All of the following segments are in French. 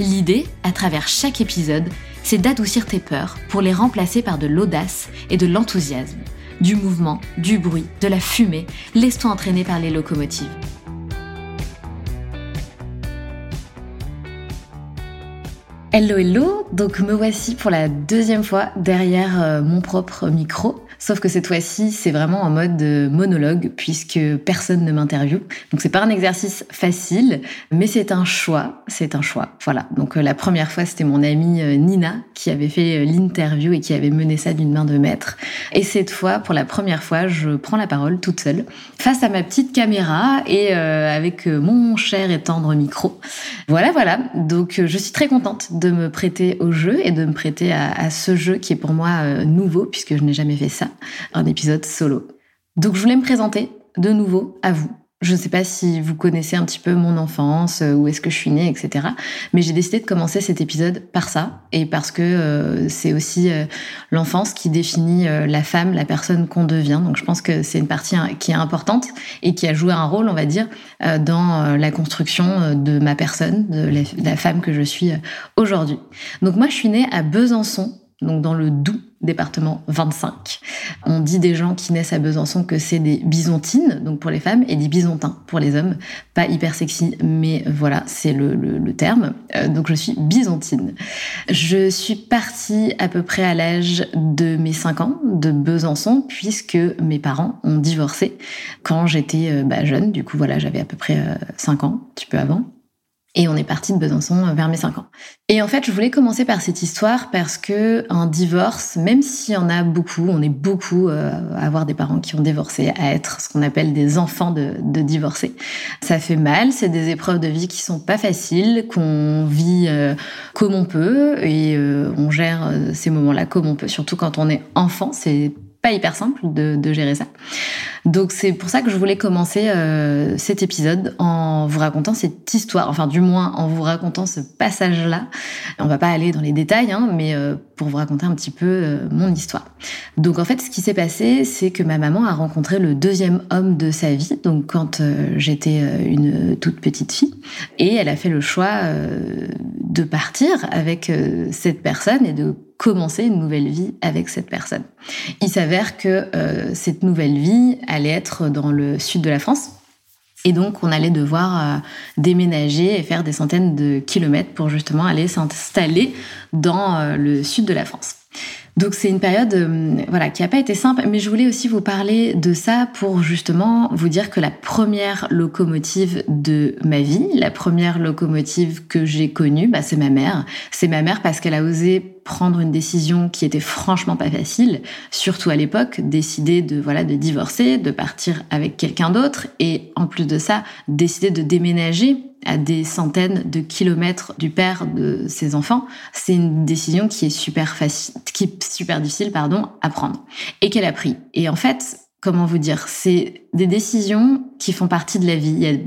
L'idée, à travers chaque épisode, c'est d'adoucir tes peurs pour les remplacer par de l'audace et de l'enthousiasme. Du mouvement, du bruit, de la fumée, laisse-toi entraîner par les locomotives. Hello hello, donc me voici pour la deuxième fois derrière euh, mon propre micro. Sauf que cette fois-ci, c'est vraiment en mode euh, monologue puisque personne ne m'interviewe. Donc c'est pas un exercice facile, mais c'est un choix. C'est un choix. Voilà. Donc euh, la première fois, c'était mon amie euh, Nina qui avait fait l'interview et qui avait mené ça d'une main de maître. Et cette fois, pour la première fois, je prends la parole toute seule face à ma petite caméra et avec mon cher et tendre micro. Voilà, voilà. Donc je suis très contente de me prêter au jeu et de me prêter à, à ce jeu qui est pour moi nouveau puisque je n'ai jamais fait ça un épisode solo. Donc je voulais me présenter de nouveau à vous. Je ne sais pas si vous connaissez un petit peu mon enfance, euh, où est-ce que je suis née, etc. Mais j'ai décidé de commencer cet épisode par ça, et parce que euh, c'est aussi euh, l'enfance qui définit la femme, la personne qu'on devient. Donc je pense que c'est une partie hein, qui est importante et qui a joué un rôle, on va dire, dans la construction de ma personne, de la femme que je suis aujourd'hui. Donc moi, je suis née à Besançon, donc dans le Doubs, département 25. On dit des gens qui naissent à Besançon que c'est des bisontines, donc pour les femmes, et des bisontins pour les hommes. Pas hyper sexy, mais voilà, c'est le, le, terme. Euh, donc je suis bisontine. Je suis partie à peu près à l'âge de mes 5 ans de Besançon, puisque mes parents ont divorcé quand j'étais euh, bah, jeune. Du coup, voilà, j'avais à peu près 5 euh, ans, un petit peu avant. Et on est parti de Besançon vers mes 5 ans. Et en fait, je voulais commencer par cette histoire parce que un divorce, même s'il y en a beaucoup, on est beaucoup euh, à avoir des parents qui ont divorcé, à être ce qu'on appelle des enfants de, de divorcés. Ça fait mal, c'est des épreuves de vie qui sont pas faciles, qu'on vit euh, comme on peut et euh, on gère ces moments-là comme on peut, surtout quand on est enfant, c'est pas hyper simple de gérer ça. Donc c'est pour ça que je voulais commencer euh, cet épisode en vous racontant cette histoire, enfin du moins en vous racontant ce passage-là. On va pas aller dans les détails, hein, mais euh, pour vous raconter un petit peu euh, mon histoire. Donc en fait, ce qui s'est passé, c'est que ma maman a rencontré le deuxième homme de sa vie, donc quand j'étais une toute petite fille, et elle a fait le choix de partir avec cette personne et de commencer une nouvelle vie avec cette personne. Il s'avère que cette nouvelle vie, allait être dans le sud de la France. Et donc, on allait devoir euh, déménager et faire des centaines de kilomètres pour justement aller s'installer dans euh, le sud de la France. Donc c'est une période euh, voilà qui n'a pas été simple, mais je voulais aussi vous parler de ça pour justement vous dire que la première locomotive de ma vie, la première locomotive que j'ai connue, bah, c'est ma mère. C'est ma mère parce qu'elle a osé prendre une décision qui était franchement pas facile, surtout à l'époque, décider de voilà de divorcer, de partir avec quelqu'un d'autre et en plus de ça, décider de déménager à des centaines de kilomètres du père de ses enfants, c'est une décision qui est super facile, qui est super difficile, pardon, à prendre et qu'elle a pris. Et en fait, comment vous dire, c'est des décisions qui font partie de la vie. Il y a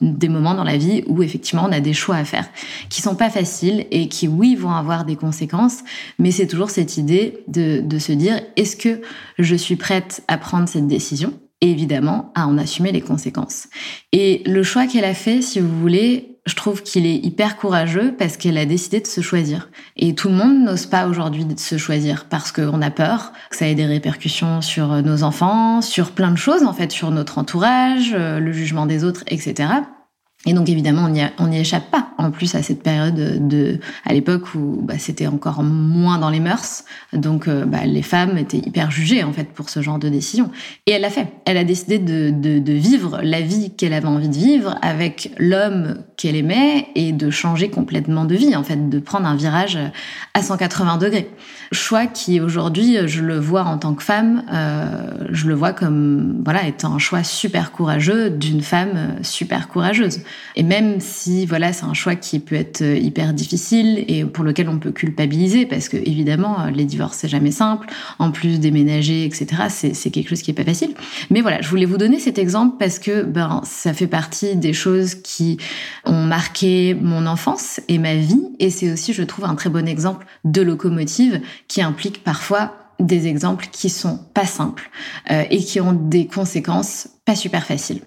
des moments dans la vie où effectivement on a des choix à faire qui sont pas faciles et qui oui vont avoir des conséquences, mais c'est toujours cette idée de, de se dire est-ce que je suis prête à prendre cette décision? Évidemment à en assumer les conséquences. Et le choix qu'elle a fait, si vous voulez, je trouve qu'il est hyper courageux parce qu'elle a décidé de se choisir. Et tout le monde n'ose pas aujourd'hui de se choisir parce qu'on a peur que ça ait des répercussions sur nos enfants, sur plein de choses en fait, sur notre entourage, euh, le jugement des autres, etc. Et donc évidemment, on n'y échappe pas. En plus, à cette période de, à l'époque où bah, c'était encore moins dans les mœurs, donc euh, bah, les femmes étaient hyper jugées en fait pour ce genre de décision. Et elle l'a fait. Elle a décidé de, de, de vivre la vie qu'elle avait envie de vivre avec l'homme qu'elle aimait et de changer complètement de vie en fait, de prendre un virage à 180 degrés. Choix qui aujourd'hui, je le vois en tant que femme, euh, je le vois comme voilà étant un choix super courageux d'une femme super courageuse Et même si, voilà, c'est un choix qui peut être euh, hyper difficile et pour lequel on peut culpabiliser, parce que évidemment, les divorces, c'est jamais simple. En plus, déménager, etc., c'est quelque chose qui est pas facile. Mais voilà, je voulais vous donner cet exemple parce que, ben, ça fait partie des choses qui ont marqué mon enfance et ma vie. Et c'est aussi, je trouve, un très bon exemple de locomotive qui implique parfois des exemples qui sont pas simples euh, et qui ont des conséquences pas super faciles.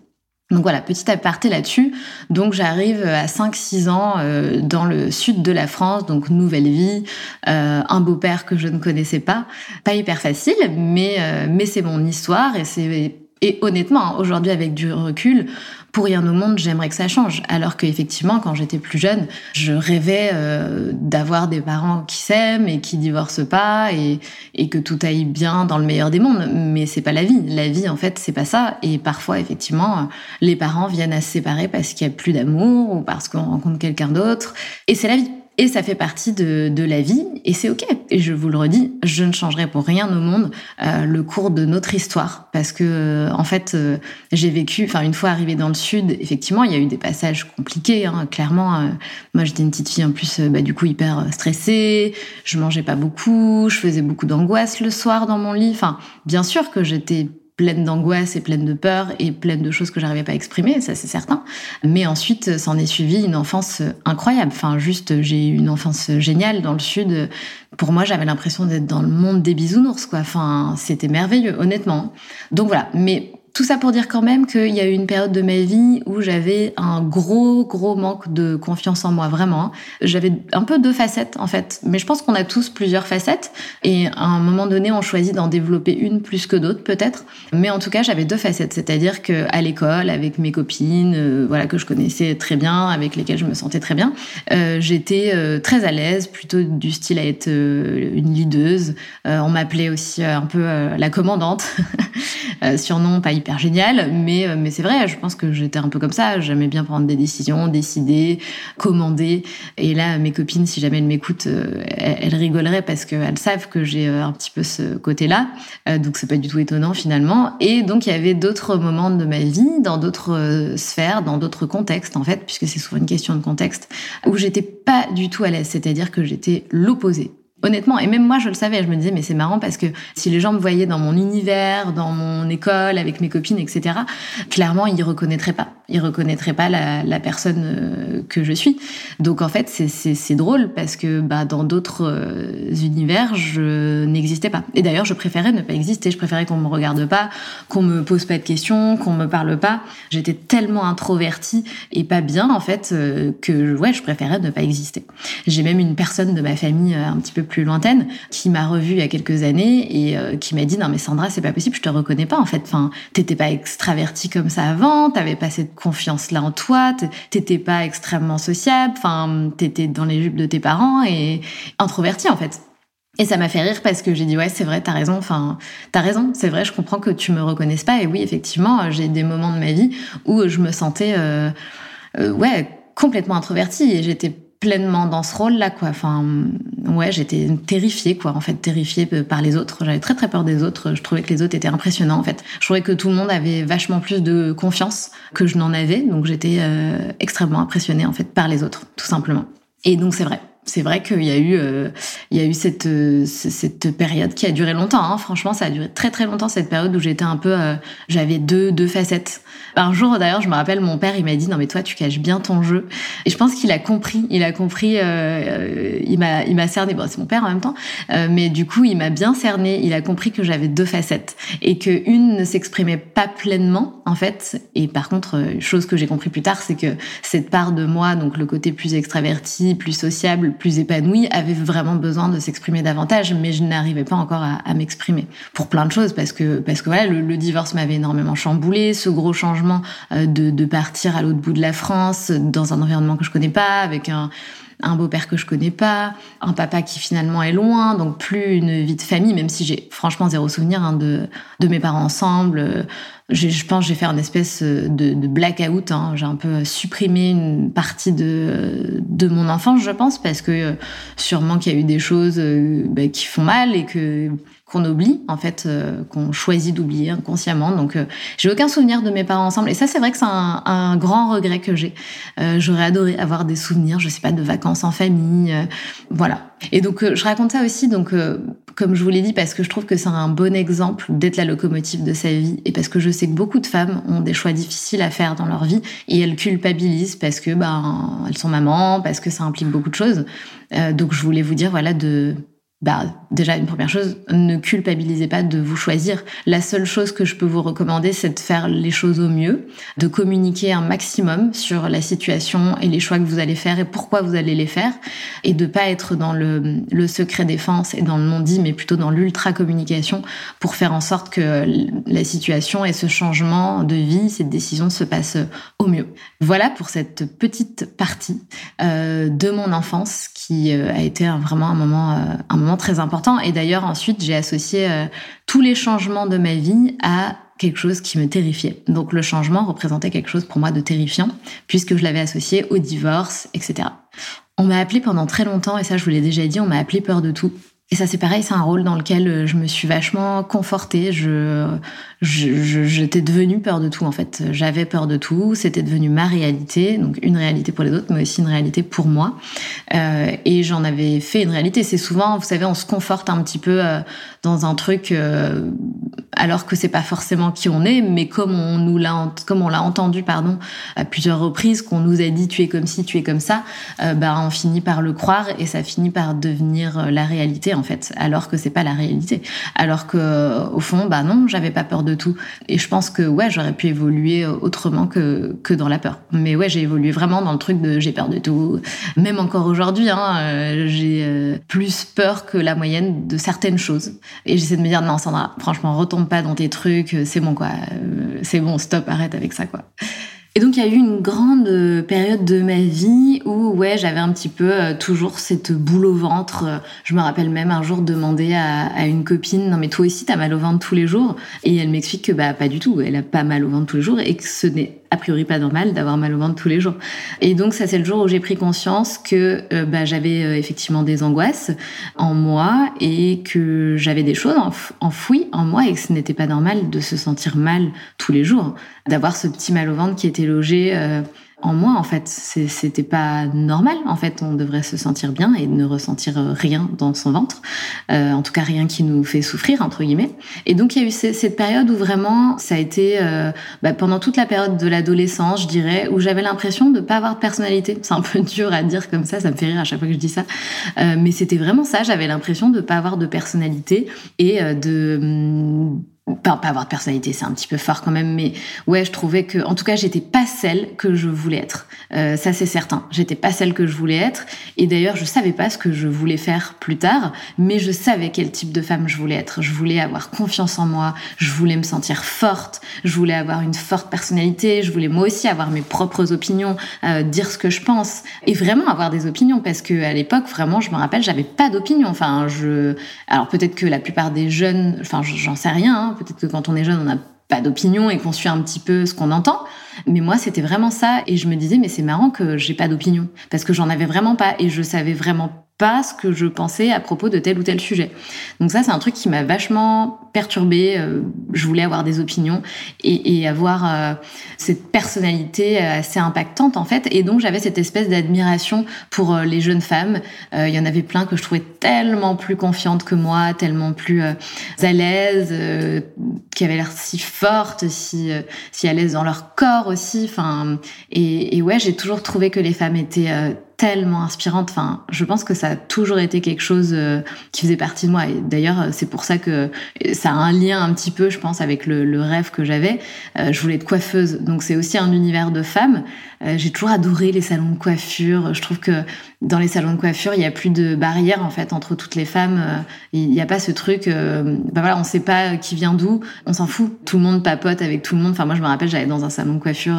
Donc voilà, petit aparté là-dessus. Donc j'arrive à 5-6 ans euh, dans le sud de la France, donc nouvelle vie, euh, un beau-père que je ne connaissais pas. Pas hyper facile, mais, mais c'est mon histoire et c'est et honnêtement, hein, aujourd'hui avec du recul, pour rien au monde, j'aimerais que ça change. Alors qu'effectivement, quand j'étais plus jeune, je rêvais euh, d'avoir des parents qui s'aiment et qui divorcent pas et, et, que tout aille bien dans le meilleur des mondes. Mais c'est pas la vie. La vie, en fait, c'est pas ça. Et parfois, effectivement, les parents viennent à se séparer parce qu'il y a plus d'amour ou parce qu'on rencontre quelqu'un d'autre. Et c'est la vie. Et ça fait partie de, de la vie et c'est ok. Et je vous le redis, je ne changerai pour rien au monde euh, le cours de notre histoire parce que euh, en fait euh, j'ai vécu, enfin une fois arrivée dans le sud, effectivement il y a eu des passages compliqués. Hein, clairement, moi j'étais une petite fille en plus bah, du coup hyper stressée, je mangeais pas beaucoup, je faisais beaucoup d'angoisse le soir dans mon lit. Enfin bien sûr que j'étais pleine d'angoisse et pleine de peur et pleine de choses que j'arrivais pas à exprimer, ça c'est certain. Mais ensuite, s'en est suivi une enfance incroyable. Enfin, juste, j'ai eu une enfance géniale dans le sud. Pour moi, j'avais l'impression d'être dans le monde des bisounours, quoi. Enfin, c'était merveilleux, honnêtement. Donc voilà. Mais tout ça pour dire quand même qu'il y a eu une période de ma vie où j'avais un gros, gros manque de confiance en moi, vraiment. J'avais un peu deux facettes, en fait. Mais je pense qu'on a tous plusieurs facettes. Et à un moment donné, on choisit d'en développer une plus que d'autres, peut-être. Mais en tout cas, j'avais deux facettes. C'est-à-dire qu'à l'école, avec mes copines, euh, voilà, que je connaissais très bien, avec lesquelles je me sentais très bien, euh, j'étais euh, très à l'aise, plutôt du style à être une leaduse. on m'appelait aussi un peu la commandante. surnom pas hyper génial, mais, euh, mais c'est vrai, je pense que j'étais un peu comme ça. J'aimais bien prendre des décisions, décider, commander. Et là, mes copines, si jamais elles m'écoutent, euh, elles, rigoleraient parce qu'elles savent que j'ai euh, un petit peu ce côté-là. Donc c'est pas du tout étonnant finalement. Et donc il y avait d'autres moments de ma vie, dans d'autres sphères, dans d'autres contextes en fait, puisque c'est souvent une question de contexte, où j'étais pas du tout à l'aise. C'est-à-dire que j'étais l'opposé. Honnêtement, et même moi je le savais, je me disais mais c'est marrant parce que si les gens me voyaient dans mon univers, dans mon école, avec mes copines, etc., clairement ils reconnaîtraient pas, ils reconnaîtraient pas la, personne euh, que je suis. Donc en fait c'est drôle parce que bah, dans d'autres euh, univers je n'existais pas. Et d'ailleurs je préférais ne pas exister, je préférais qu'on me regarde pas, qu'on me pose pas de questions, qu'on me parle pas. J'étais tellement introvertie et pas bien en fait euh, que ouais je préférais ne pas exister. J'ai même une personne de ma famille un petit peu plus lointaine, qui m'a revue il y a quelques années et euh, qui m'a dit non mais Sandra c'est pas possible, je te reconnais pas en fait. Enfin, t'étais pas extravertie comme ça avant, t'avais pas cette confiance là en toi, t'étais pas extrêmement sociable, enfin t'étais dans les jupes de tes parents et introvertie en fait. Et ça m'a fait rire parce que j'ai dit ouais c'est vrai t'as raison enfin t'as raison c'est vrai je comprends que tu me reconnaisses pas et oui effectivement j'ai des moments de ma vie où je me sentais euh, euh, ouais complètement introvertie et j'étais pleinement dans ce rôle-là, quoi. Enfin, ouais, j'étais terrifiée, quoi. En fait, terrifiée par les autres. J'avais très très peur des autres. Je trouvais que les autres étaient impressionnants, en fait. Je trouvais que tout le monde avait vachement plus de confiance que je n'en avais. Donc, j'étais euh, extrêmement impressionnée, en fait, par les autres, tout simplement. Et donc, c'est vrai c'est vrai qu'il y a eu, euh, il y a eu cette, euh, cette période qui a duré longtemps. Hein. Franchement, ça a duré très très longtemps cette période où j'étais un peu, euh, j'avais deux deux facettes. Un jour d'ailleurs, je me rappelle, mon père il m'a dit non mais toi tu caches bien ton jeu. Et je pense qu'il a compris, il a compris, il m'a il m'a cerné. Bon, c'est mon père en même temps, mais du coup il m'a bien cerné. Il a compris que j'avais deux facettes et que une ne s'exprimait pas pleinement en fait. Et par contre, chose que j'ai compris plus tard, c'est que cette part de moi, donc le côté plus extraverti, plus sociable plus épanouie avait vraiment besoin de s'exprimer davantage, mais je n'arrivais pas encore à, m'exprimer. Pour plein de choses parce que parce que voilà le, divorce m'avait énormément chamboulé, ce gros changement euh, de, de partir à l'autre bout de la France dans un environnement que je connais pas avec un un beau-père que je connais pas, un papa qui finalement est loin, donc plus une vie de famille, même si j'ai franchement zéro souvenir hein, de, de mes parents ensemble. je pense j'ai fait un espèce de, de blackout. Hein. J'ai un peu supprimé une partie de, de mon enfance, je pense, parce que sûrement qu'il y a eu des choses bah, qui font mal et que qu'on oublie en fait, euh, qu'on choisit d'oublier inconsciemment. Donc euh, j'ai aucun souvenir de mes parents ensemble. Et ça c'est vrai que c'est un, un, grand regret que j'ai. Euh, J'aurais adoré avoir des souvenirs, je sais pas, de vacances en famille, euh, voilà. Et donc je raconte ça aussi, donc comme je vous l'ai dit, parce que je trouve que c'est un bon exemple d'être la locomotive de sa vie et parce que je sais que beaucoup de femmes ont des choix difficiles à faire dans leur vie et elles culpabilisent parce que ben elles sont mamans, parce que ça implique beaucoup de choses. donc je voulais vous dire voilà de bah, déjà, une première chose, ne culpabilisez pas de vous choisir. La seule chose que je peux vous recommander, c'est de faire les choses au mieux, de communiquer un maximum sur la situation et les choix que vous allez faire et pourquoi vous allez les faire, et de pas être dans le, secret défense et dans le non-dit, mais plutôt dans l'ultra-communication pour faire en sorte que la situation et ce changement de vie, cette décision se passent au mieux. Voilà pour cette petite partie euh, de mon enfance euh, a été vraiment un moment, euh, un moment très important. Et d'ailleurs, ensuite, j'ai associé euh, tous les changements de ma vie à quelque chose qui me terrifiait. Donc le changement représentait quelque chose pour moi de terrifiant, puisque je l'avais associé au divorce, etc. On m'a appelé pendant très longtemps, et ça je vous l'ai déjà dit, on m'a appelé peur de tout. Et ça, c'est pareil, c'est un rôle dans lequel je me suis vachement confortée. Je, j'étais devenue peur de tout, en fait. J'avais peur de tout. C'était devenu ma réalité. Donc, une réalité pour les autres, mais aussi une réalité pour moi. Euh, et j'en avais fait une réalité. C'est souvent, vous savez, on se conforte un petit peu euh, dans un truc, euh, alors que c'est pas forcément qui on est, mais comme on nous l'a, comme on l'a entendu, pardon, à plusieurs reprises, qu'on nous a dit tu es comme ci, tu es comme ça, bah, on finit par le croire et ça finit par devenir la réalité en fait, alors que c'est pas la réalité. Alors que au fond, bah non, j'avais pas peur de tout. Et je pense que ouais, j'aurais pu évoluer autrement que que dans la peur. Mais ouais, j'ai évolué vraiment dans le truc de j'ai peur de tout. Même encore aujourd'hui, hein, euh, j'ai euh, plus peur que la moyenne de certaines choses. Et j'essaie de me dire non, Sandra, franchement, retombe pas dans tes trucs. C'est bon quoi. Euh, c'est bon, stop, arrête avec ça quoi. Et donc il y a eu une grande euh, période de ma vie où ouais j'avais un petit peu euh, toujours cette boule au ventre. Je me rappelle même un jour demander à, à une copine non mais toi aussi t'as mal au ventre tous les jours? Et elle m'explique que bah pas du tout elle a pas mal au ventre tous les jours et que ce n'est a priori pas normal d'avoir mal au ventre tous les jours. Et donc ça c'est le jour où j'ai pris conscience que euh, bah, j'avais euh, effectivement des angoisses en moi et que j'avais des choses enfouies en moi et que ce n'était pas normal de se sentir mal tous les jours, d'avoir ce petit mal au ventre qui était logé euh, en moi en fait. C'était pas normal en fait. On devrait se sentir bien et ne ressentir rien dans son ventre. Euh, en tout cas rien qui nous fait souffrir entre guillemets. Et donc il y a eu cette période où vraiment ça a été euh, bah, pendant toute la période de l'adolescence je dirais où j'avais l'impression de pas avoir de personnalité. C'est un peu dur à dire comme ça ça me fait rire à chaque fois que je dis ça. Euh, mais c'était vraiment ça. J'avais l'impression de pas avoir de personnalité et euh, de hum, pas, pas avoir de personnalité, c'est un petit peu fort quand même, mais ouais, je trouvais que, en tout cas, j'étais pas celle que je voulais être. Euh, ça, c'est certain. J'étais pas celle que je voulais être. Et d'ailleurs, je savais pas ce que je voulais faire plus tard, mais je savais quel type de femme je voulais être. Je voulais avoir confiance en moi. Je voulais me sentir forte. Je voulais avoir une forte personnalité. Je voulais moi aussi avoir mes propres opinions, euh, dire ce que je pense et vraiment avoir des opinions parce que à l'époque, vraiment, je me rappelle, j'avais pas d'opinion. Enfin, je, alors peut-être que la plupart des jeunes, enfin, j'en sais rien. Hein, Peut-être que quand on est jeune, on n'a pas d'opinion et qu'on suit un petit peu ce qu'on entend. Mais moi, c'était vraiment ça. Et je me disais, mais c'est marrant que j'ai pas d'opinion. Parce que j'en avais vraiment pas. Et je savais vraiment pas ce que je pensais à propos de tel ou tel sujet. Donc ça, c'est un truc qui m'a vachement perturbée. Euh, je voulais avoir des opinions et, et avoir euh, cette personnalité assez impactante en fait. Et donc j'avais cette espèce d'admiration pour euh, les jeunes femmes. Il y en avait plein que je trouvais tellement plus confiantes que moi, tellement plus à l'aise, qui avaient l'air si fortes, si si à l'aise dans leur corps aussi. Enfin, et, et ouais, j'ai toujours trouvé que les femmes étaient tellement inspirante. Enfin, je pense que ça a toujours été quelque chose euh, qui faisait partie de moi. Et d'ailleurs, c'est pour ça que ça a un lien un petit peu, je pense, avec le, rêve que j'avais. Euh, je voulais être coiffeuse, donc c'est aussi un univers de femmes. Euh, j'ai toujours adoré les salons de coiffure. Je trouve que dans les salons de coiffure, il y a plus de barrières en fait entre toutes les femmes. Il n'y a pas ce truc. bah voilà, on sait pas qui vient d'où. On s'en fout. Tout le monde papote avec tout le monde. Enfin, moi, je me rappelle, j'allais dans un salon de coiffure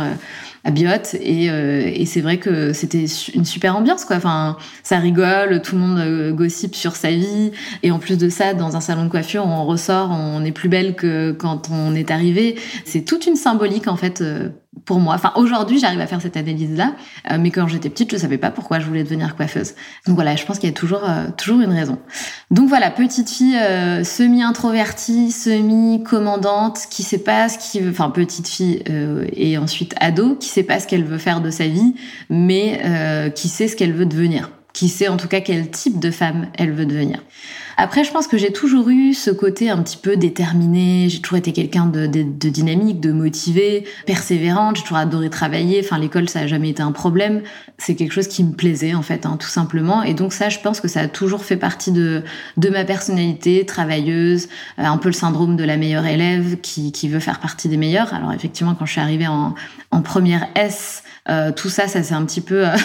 à Biot et, euh, et c'est vrai que c'était une super ambiance quoi. Enfin, ça rigole, tout le monde euh, gossip sur sa vie et en plus de ça, dans un salon de coiffure, on ressort, on est plus belle que quand on est arrivé. C'est toute une symbolique en fait euh, pour moi. Enfin, aujourd'hui, j'arrive à faire cette analyse-là, euh, mais quand j'étais petite, je savais pas pourquoi je voulais devenir coiffeuse. Donc voilà, je pense qu'il y a toujours euh, toujours une raison. Donc voilà, petite fille euh, semi-introvertie, semi-commandante, qui sait pas ce qui veut, enfin petite fille et ensuite ado, qui sait pas ce qu'elle veut faire de sa vie, mais qui sait ce qu'elle veut devenir, qui sait en tout cas quel type de femme elle veut devenir. Après, je pense que j'ai toujours eu ce côté un petit peu déterminé. J'ai toujours été quelqu'un de, dynamique, de motivé, persévérante. J'ai toujours adoré travailler. Enfin, l'école, ça a jamais été un problème. C'est quelque chose qui me plaisait, en fait, hein, tout simplement. Et donc ça, je pense que ça a toujours fait partie de, de ma personnalité, travailleuse, euh, un peu le syndrome de la meilleure élève qui, qui veut faire partie des meilleurs. Alors effectivement, quand je suis arrivée en, en première S, euh, tout ça, ça s'est un petit peu... Euh,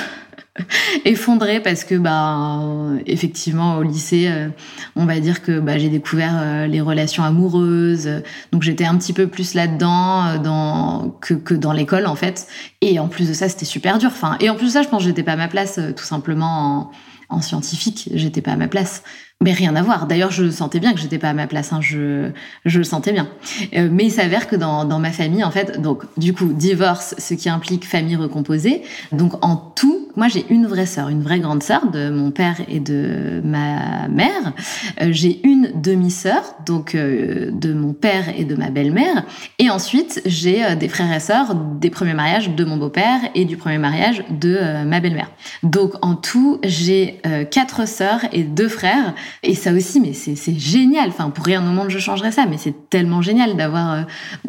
effondrée parce que bah effectivement au lycée euh, on va dire que bah, j'ai découvert euh, les relations amoureuses. Donc j'étais un petit peu plus là-dedans euh, dans que, que dans l'école en fait. Et en plus de ça c'était super dur. Enfin et en plus de ça je pense que j'étais pas à ma place tout simplement en, en scientifique. J'étais pas à ma place mais rien à voir. D'ailleurs, je sentais bien que j'étais pas à ma place. Hein. Je, je le sentais bien. Euh, mais il s'avère que dans, dans ma famille, en fait, donc du coup, divorce, ce qui implique famille recomposée. Donc en tout, moi j'ai une vraie sœur, une vraie grande sœur de mon père et de ma mère. Euh, j'ai une demi-sœur, donc euh, de mon père et de ma belle-mère. Et ensuite, j'ai des frères et sœurs des premiers mariages de mon beau-père et du premier mariage de ma belle-mère. Donc en tout, j'ai quatre sœurs et deux frères et ça aussi, mais c'est génial. Enfin, pour rien au monde, je changerais ça, mais c'est tellement génial d'avoir euh,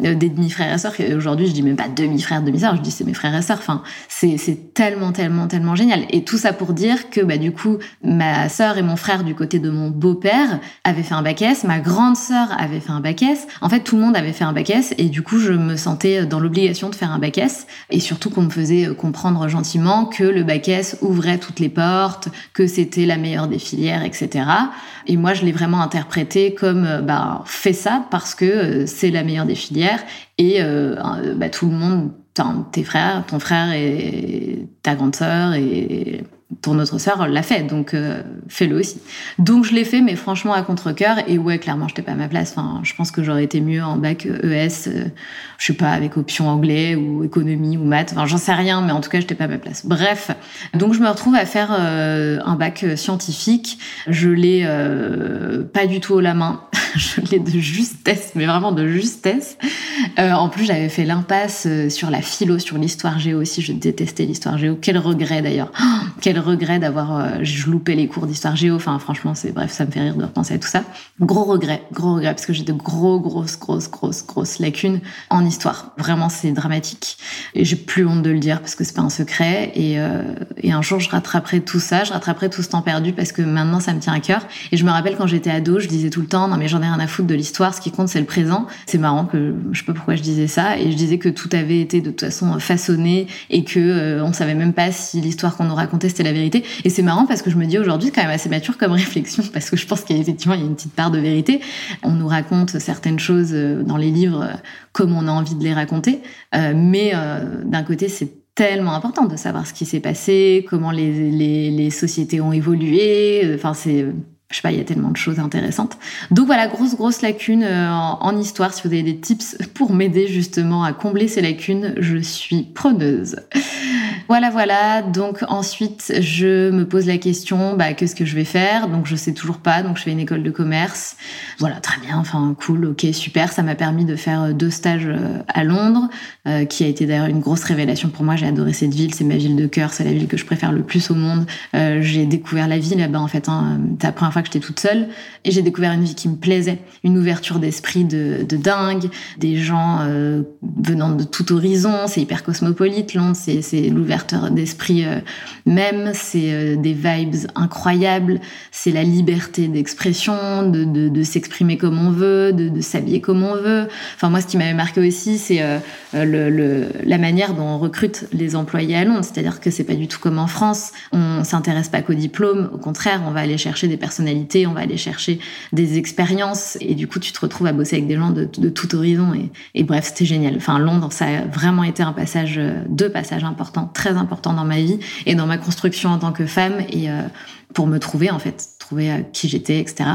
euh, des demi-frères et sœurs. Aujourd'hui, je dis même pas demi-frères, demi-sœurs, je dis c'est mes frères et sœurs. Enfin, c'est tellement, tellement, tellement génial. Et tout ça pour dire que, bah, du coup, ma sœur et mon frère du côté de mon beau-père avaient fait un bac S, ma grande sœur avait fait un bac S. En fait, tout le monde avait fait un bac S, et du coup, je me sentais dans l'obligation de faire un bac S, et surtout qu'on me faisait comprendre gentiment que le bac S ouvrait toutes les portes, que c'était la meilleure des filières, etc. Et moi, je l'ai vraiment interprété comme euh, bah, fais ça parce que euh, c'est la meilleure des filières et euh, bah, tout le monde, tes frères, ton frère et ta grande sœur et ton autre sœur l'a fait, donc fais-le aussi. Donc je l'ai fait, mais franchement à contre-cœur. Et ouais, clairement, j'étais pas à ma place. Enfin, je pense que j'aurais été mieux en bac ES, je sais pas, avec option anglais ou économie ou maths. Enfin, j'en sais rien, mais en tout cas, j'étais pas à ma place. Bref, donc je me retrouve à faire un bac scientifique. Je l'ai pas du tout au la main. je l'ai de justesse, mais vraiment de justesse. Euh, en plus, j'avais fait l'impasse euh, sur la philo, sur l'histoire géo aussi. Je détestais l'histoire géo. Quel regret d'ailleurs. regret d'avoir euh, loupé les cours d'histoire géo. Enfin, franchement, c'est bref, ça me fait rire de repenser à tout ça. Gros regret, gros regret, parce que j'ai de gros, grosses, grosses, grosses, grosses lacunes en histoire. Vraiment, c'est dramatique. Et j'ai plus honte de le dire parce que c'est pas un secret. Et, euh, et un jour, je rattraperai tout ça, je rattraperai tout ce temps perdu parce que maintenant, ça me tient à cœur. Et je me rappelle quand j'étais ado, je disais tout le temps, non mais j'en ai rien à foutre de l'histoire, ce qui compte, c'est le présent. C'est marrant que je sais pas pourquoi je disais ça. Et je disais que tout avait été de toute façon façonné et que euh, on savait même pas si l'histoire qu'on nous racontait c'était vérité. Et c'est marrant parce que je me dis aujourd'hui, quand même assez mature comme réflexion, parce que je pense qu'effectivement, il y a une petite part de vérité. On nous raconte certaines choses euh, dans les livres euh, comme on a envie de les raconter. mais d'un côté, c'est tellement important de savoir ce qui s'est passé, comment les, les, les sociétés ont évolué. Enfin, c'est je sais pas, il y a tellement de choses intéressantes. Donc voilà, grosse grosse lacune euh, en, histoire. Si vous avez des tips pour m'aider justement à combler ces lacunes, je suis preneuse. Voilà, voilà. Donc ensuite, je me pose la question, bah, qu'est-ce que je vais faire? Donc je sais toujours pas. Donc je fais une école de commerce. Voilà, très bien. Enfin, cool, ok, super. Ça m'a permis de faire euh, deux stages euh, à Londres, qui a été d'ailleurs une grosse révélation pour moi. J'ai adoré cette ville. C'est ma ville de cœur. C'est la ville que je préfère le plus au monde. j'ai découvert la vie là-bas en fait. Hein. Première que j'étais toute seule et j'ai découvert une vie qui me plaisait, une ouverture d'esprit de, dingue, des gens venant de tout horizon. C'est hyper cosmopolite Londres. C'est l'ouverture d'esprit euh, même, c'est euh, des vibes incroyables, c'est la liberté d'expression, de, s'exprimer comme on veut, de, s'habiller comme on veut. Enfin moi, ce qui m'avait marqué aussi, c'est euh, la manière dont on recrute les employés à Londres, c'est-à-dire que c'est pas du tout comme en France. On s'intéresse pas qu'au diplôme, au contraire, on va aller chercher des personnes on va aller chercher des expériences et du coup tu te retrouves à bosser avec des gens de, tout horizon et, et bref c'était génial. Enfin Londres ça a vraiment été un passage, deux passages importants, très importants dans ma vie et dans ma construction en tant que femme et pour me trouver en fait, trouver qui j'étais, etc.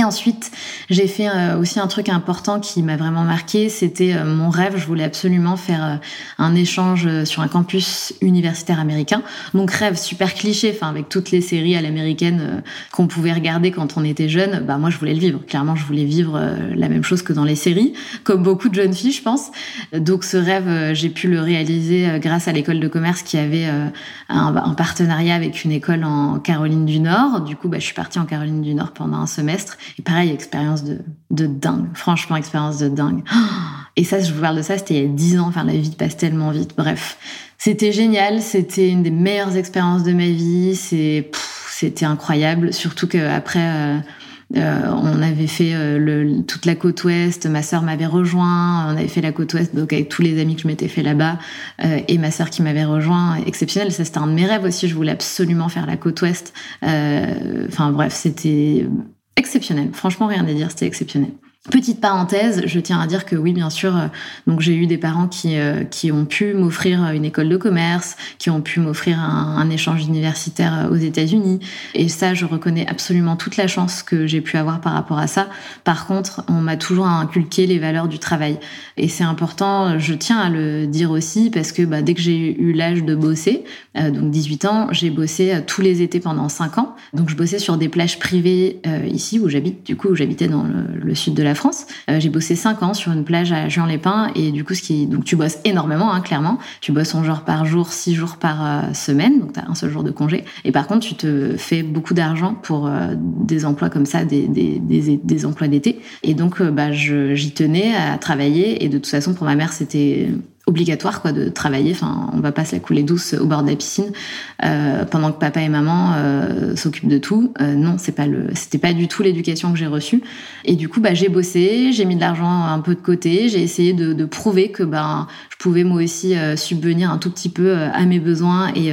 Et ensuite, j'ai fait euh, aussi un truc important qui m'a vraiment marqué, c'était euh, mon rêve. Je voulais absolument faire euh, un échange sur un campus universitaire américain. Donc rêve super cliché, enfin avec toutes les séries à l'américaine qu'on pouvait regarder quand on était jeune. Bah moi, je voulais le vivre. Clairement, je voulais vivre la même chose que dans les séries, comme beaucoup de jeunes filles, je pense. Donc ce rêve, j'ai pu le réaliser grâce à l'école de commerce qui avait un, partenariat avec une école en Caroline du Nord. Du coup, bah, je suis partie en Caroline du Nord pendant un semestre et pareil, expérience de, de dingue. Franchement, expérience de dingue. Et ça, je vous parle de ça, c'était il y a 10 ans. Enfin, la vie passe tellement vite. Bref, c'était génial. C'était une des meilleures expériences de ma vie. C'est, c'était incroyable. Surtout qu'après, euh, euh, on avait fait euh, le, toute la côte ouest. Ma sœur m'avait rejoint. On avait fait la côte ouest, donc avec tous les amis que je m'étais fait là-bas, euh, et ma sœur qui m'avait rejoint. Exceptionnel. Ça, c'était un de mes rêves aussi. Je voulais absolument faire la côte ouest. Enfin bref, c'était exceptionnel. Franchement, rien à dire, c'était exceptionnel. Petite parenthèse, je tiens à dire que oui, bien sûr, euh, donc j'ai eu des parents qui, euh, qui ont pu m'offrir une école de commerce, qui ont pu m'offrir un, échange universitaire euh, aux États-Unis. Et ça, je reconnais absolument toute la chance que j'ai pu avoir par rapport à ça. Par contre, on m'a toujours inculqué les valeurs du travail. Et c'est important, je tiens à le dire aussi, parce que bah, dès que j'ai eu l'âge de bosser, donc 18 ans, j'ai bossé tous les étés pendant 5 ans. Donc je bossais sur des plages privées ici où j'habite, du coup, où j'habitais dans le, le sud de la France. Euh, j'ai bossé 5 ans sur une plage à Juan-les-Pins et du coup, ce qui, donc tu bosses énormément, hein, clairement. Tu bosses en genre par jour, 6 jours par euh, semaine, donc tu as un seul jour de congé. Et par contre, tu te fais beaucoup d'argent pour euh, des emplois comme ça, des, des, des, des emplois d'été. Et donc, bah, j'y tenais à travailler et de toute façon, pour ma mère, c'était obligatoire quoi de travailler. Enfin on va pas se la couler douce au bord de la piscine euh, pendant que papa et maman euh, s'occupent de tout. Euh, non c'est pas le c'était pas du tout l'éducation que j'ai reçue. Et du coup bah j'ai bossé j'ai mis de l'argent un peu de côté j'ai essayé de, de, prouver que je pouvais moi aussi euh, subvenir un tout petit peu euh, à mes besoins et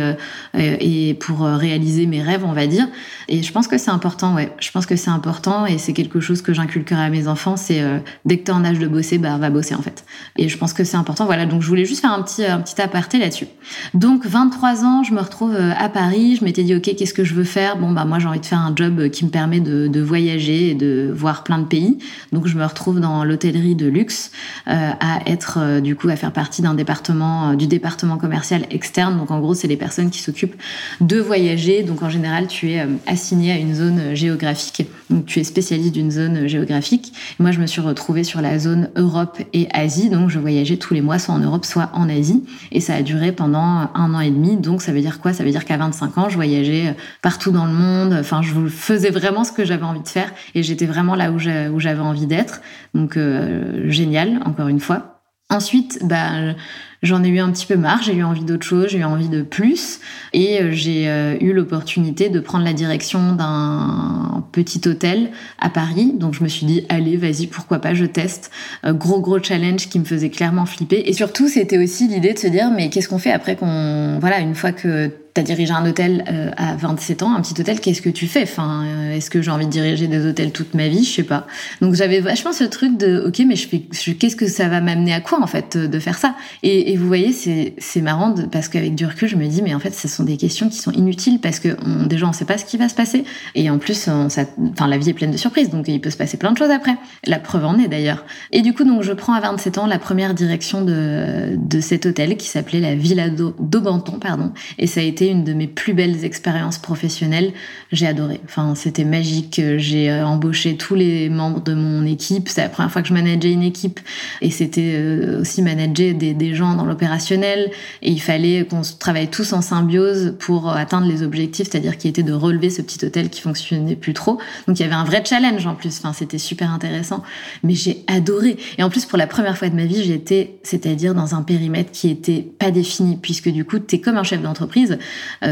et pour réaliser mes rêves on va dire et je pense que c'est important ouais je pense que c'est important et c'est quelque chose que j'inculquerai à mes enfants c'est dès que tu es en âge de bosser bah va bosser en fait et je pense que c'est important voilà donc je voulais juste faire un petit, un petit aparté là-dessus. Donc, 23 ans, je me retrouve euh, à Paris. Je m'étais dit, OK, qu'est-ce que je veux faire? Bon, bah, moi, j'ai envie de faire un job qui me permet de, de, voyager et de voir plein de pays. Donc, je me retrouve dans l'hôtellerie de luxe, euh, à être, euh, du coup, à faire partie d'un département, du département commercial externe. Donc, en gros, c'est les personnes qui s'occupent de voyager. Donc, en général, tu es assigné à une zone géographique. Donc, tu es spécialiste d'une zone géographique. Moi, je me suis retrouvée sur la zone Europe et Asie. Donc, je voyageais tous les mois, soit en Europe, soit en Asie. Et ça a duré pendant un an et demi. Donc ça veut dire quoi? Ça veut dire qu'à 25 ans, je voyageais partout dans le monde. Enfin, je faisais vraiment ce que j'avais envie de faire et j'étais vraiment là où j'avais envie d'être. Donc euh, génial, encore une fois. Ensuite, bah, j'en ai eu un petit peu marre, j'ai eu envie d'autre chose, j'ai eu envie de plus, et euh, j'ai euh, eu l'opportunité de prendre la direction d'un petit hôtel à Paris. Donc je me suis dit, allez, vas-y, pourquoi pas, je teste. gros gros challenge qui me faisait clairement flipper. Et surtout, c'était aussi l'idée de se dire, mais qu'est-ce qu'on fait après qu'on, voilà, une fois que T'as dirigé un hôtel euh, à 27 ans, un petit hôtel, qu'est-ce que tu fais? Enfin, euh, est-ce que j'ai envie de diriger des hôtels toute ma vie? Je sais pas. Donc j'avais vachement ce truc de, ok, mais je fais, qu'est-ce que ça va m'amener à quoi en fait euh, de faire ça? Et, vous voyez, c'est marrant parce qu'avec du recul, je me dis, mais en fait, ce sont des questions qui sont inutiles parce que déjà on sait pas ce qui va se passer et en plus, la vie est pleine de surprises, donc il peut se passer plein de choses après. La preuve en est d'ailleurs. Et du coup, donc je prends à 27 ans la première direction de de cet hôtel qui s'appelait la Villa d'Aubenton, pardon, et ça a été une de mes plus belles expériences professionnelles. J'ai adoré. Enfin, c'était magique. J'ai euh, embauché tous les membres de mon équipe. C'est la première fois que je manageais une équipe. Et c'était euh, aussi manager des, des gens dans l'opérationnel. Et il fallait qu'on travaille tous en symbiose pour atteindre les objectifs, c'est-à-dire qui était de relever ce petit hôtel qui fonctionnait plus trop. Donc il y avait un vrai challenge en plus. Enfin, c'était super intéressant. Mais j'ai adoré. Et en plus, pour la première fois de ma vie, j'étais, c'est-à-dire dans un périmètre qui était pas défini, puisque du coup, tu es comme un chef d'entreprise.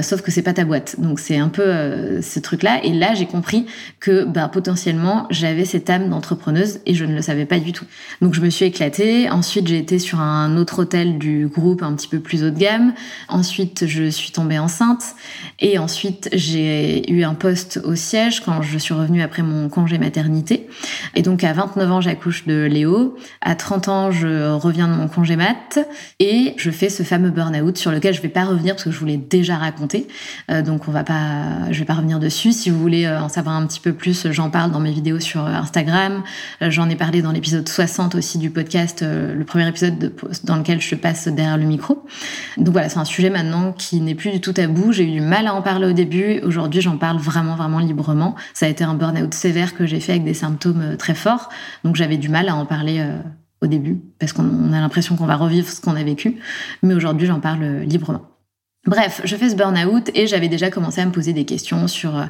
Sauf que c'est pas ta boîte. Donc c'est un peu ce truc-là. Et là, j'ai compris que bah, potentiellement, j'avais cette âme d'entrepreneuse et je ne le savais pas du tout. Donc je me suis éclatée. Ensuite, j'ai été sur un autre hôtel du groupe un petit peu plus haut de gamme. Ensuite, je suis tombée enceinte. Et ensuite, j'ai eu un poste au siège quand je suis revenue après mon congé maternité. Et donc à 29 ans, j'accouche de Léo. À 30 ans, je reviens de mon congé mat et je fais ce fameux burn-out sur lequel je vais pas revenir parce que je vous l'ai déjà raconté. Euh, donc on va pas, je vais pas revenir dessus. Si vous voulez euh, en savoir un petit peu plus, j'en parle dans mes vidéos sur Instagram. Euh, j'en ai parlé dans l'épisode 60 aussi du podcast, le premier épisode de, dans lequel je passe derrière le micro. Donc voilà, c'est un sujet maintenant qui n'est plus du tout tabou. J'ai eu du mal à en parler au début. Aujourd'hui, j'en parle vraiment, vraiment librement. Ça a été un burn-out sévère que j'ai fait avec des symptômes très forts. Donc j'avais du mal à en parler au début, parce qu'on a l'impression qu'on va revivre ce qu'on a vécu. Mais aujourd'hui, j'en parle librement. Bref, je fais ce burn-out et j'avais déjà commencé à me poser des questions sur... Euh,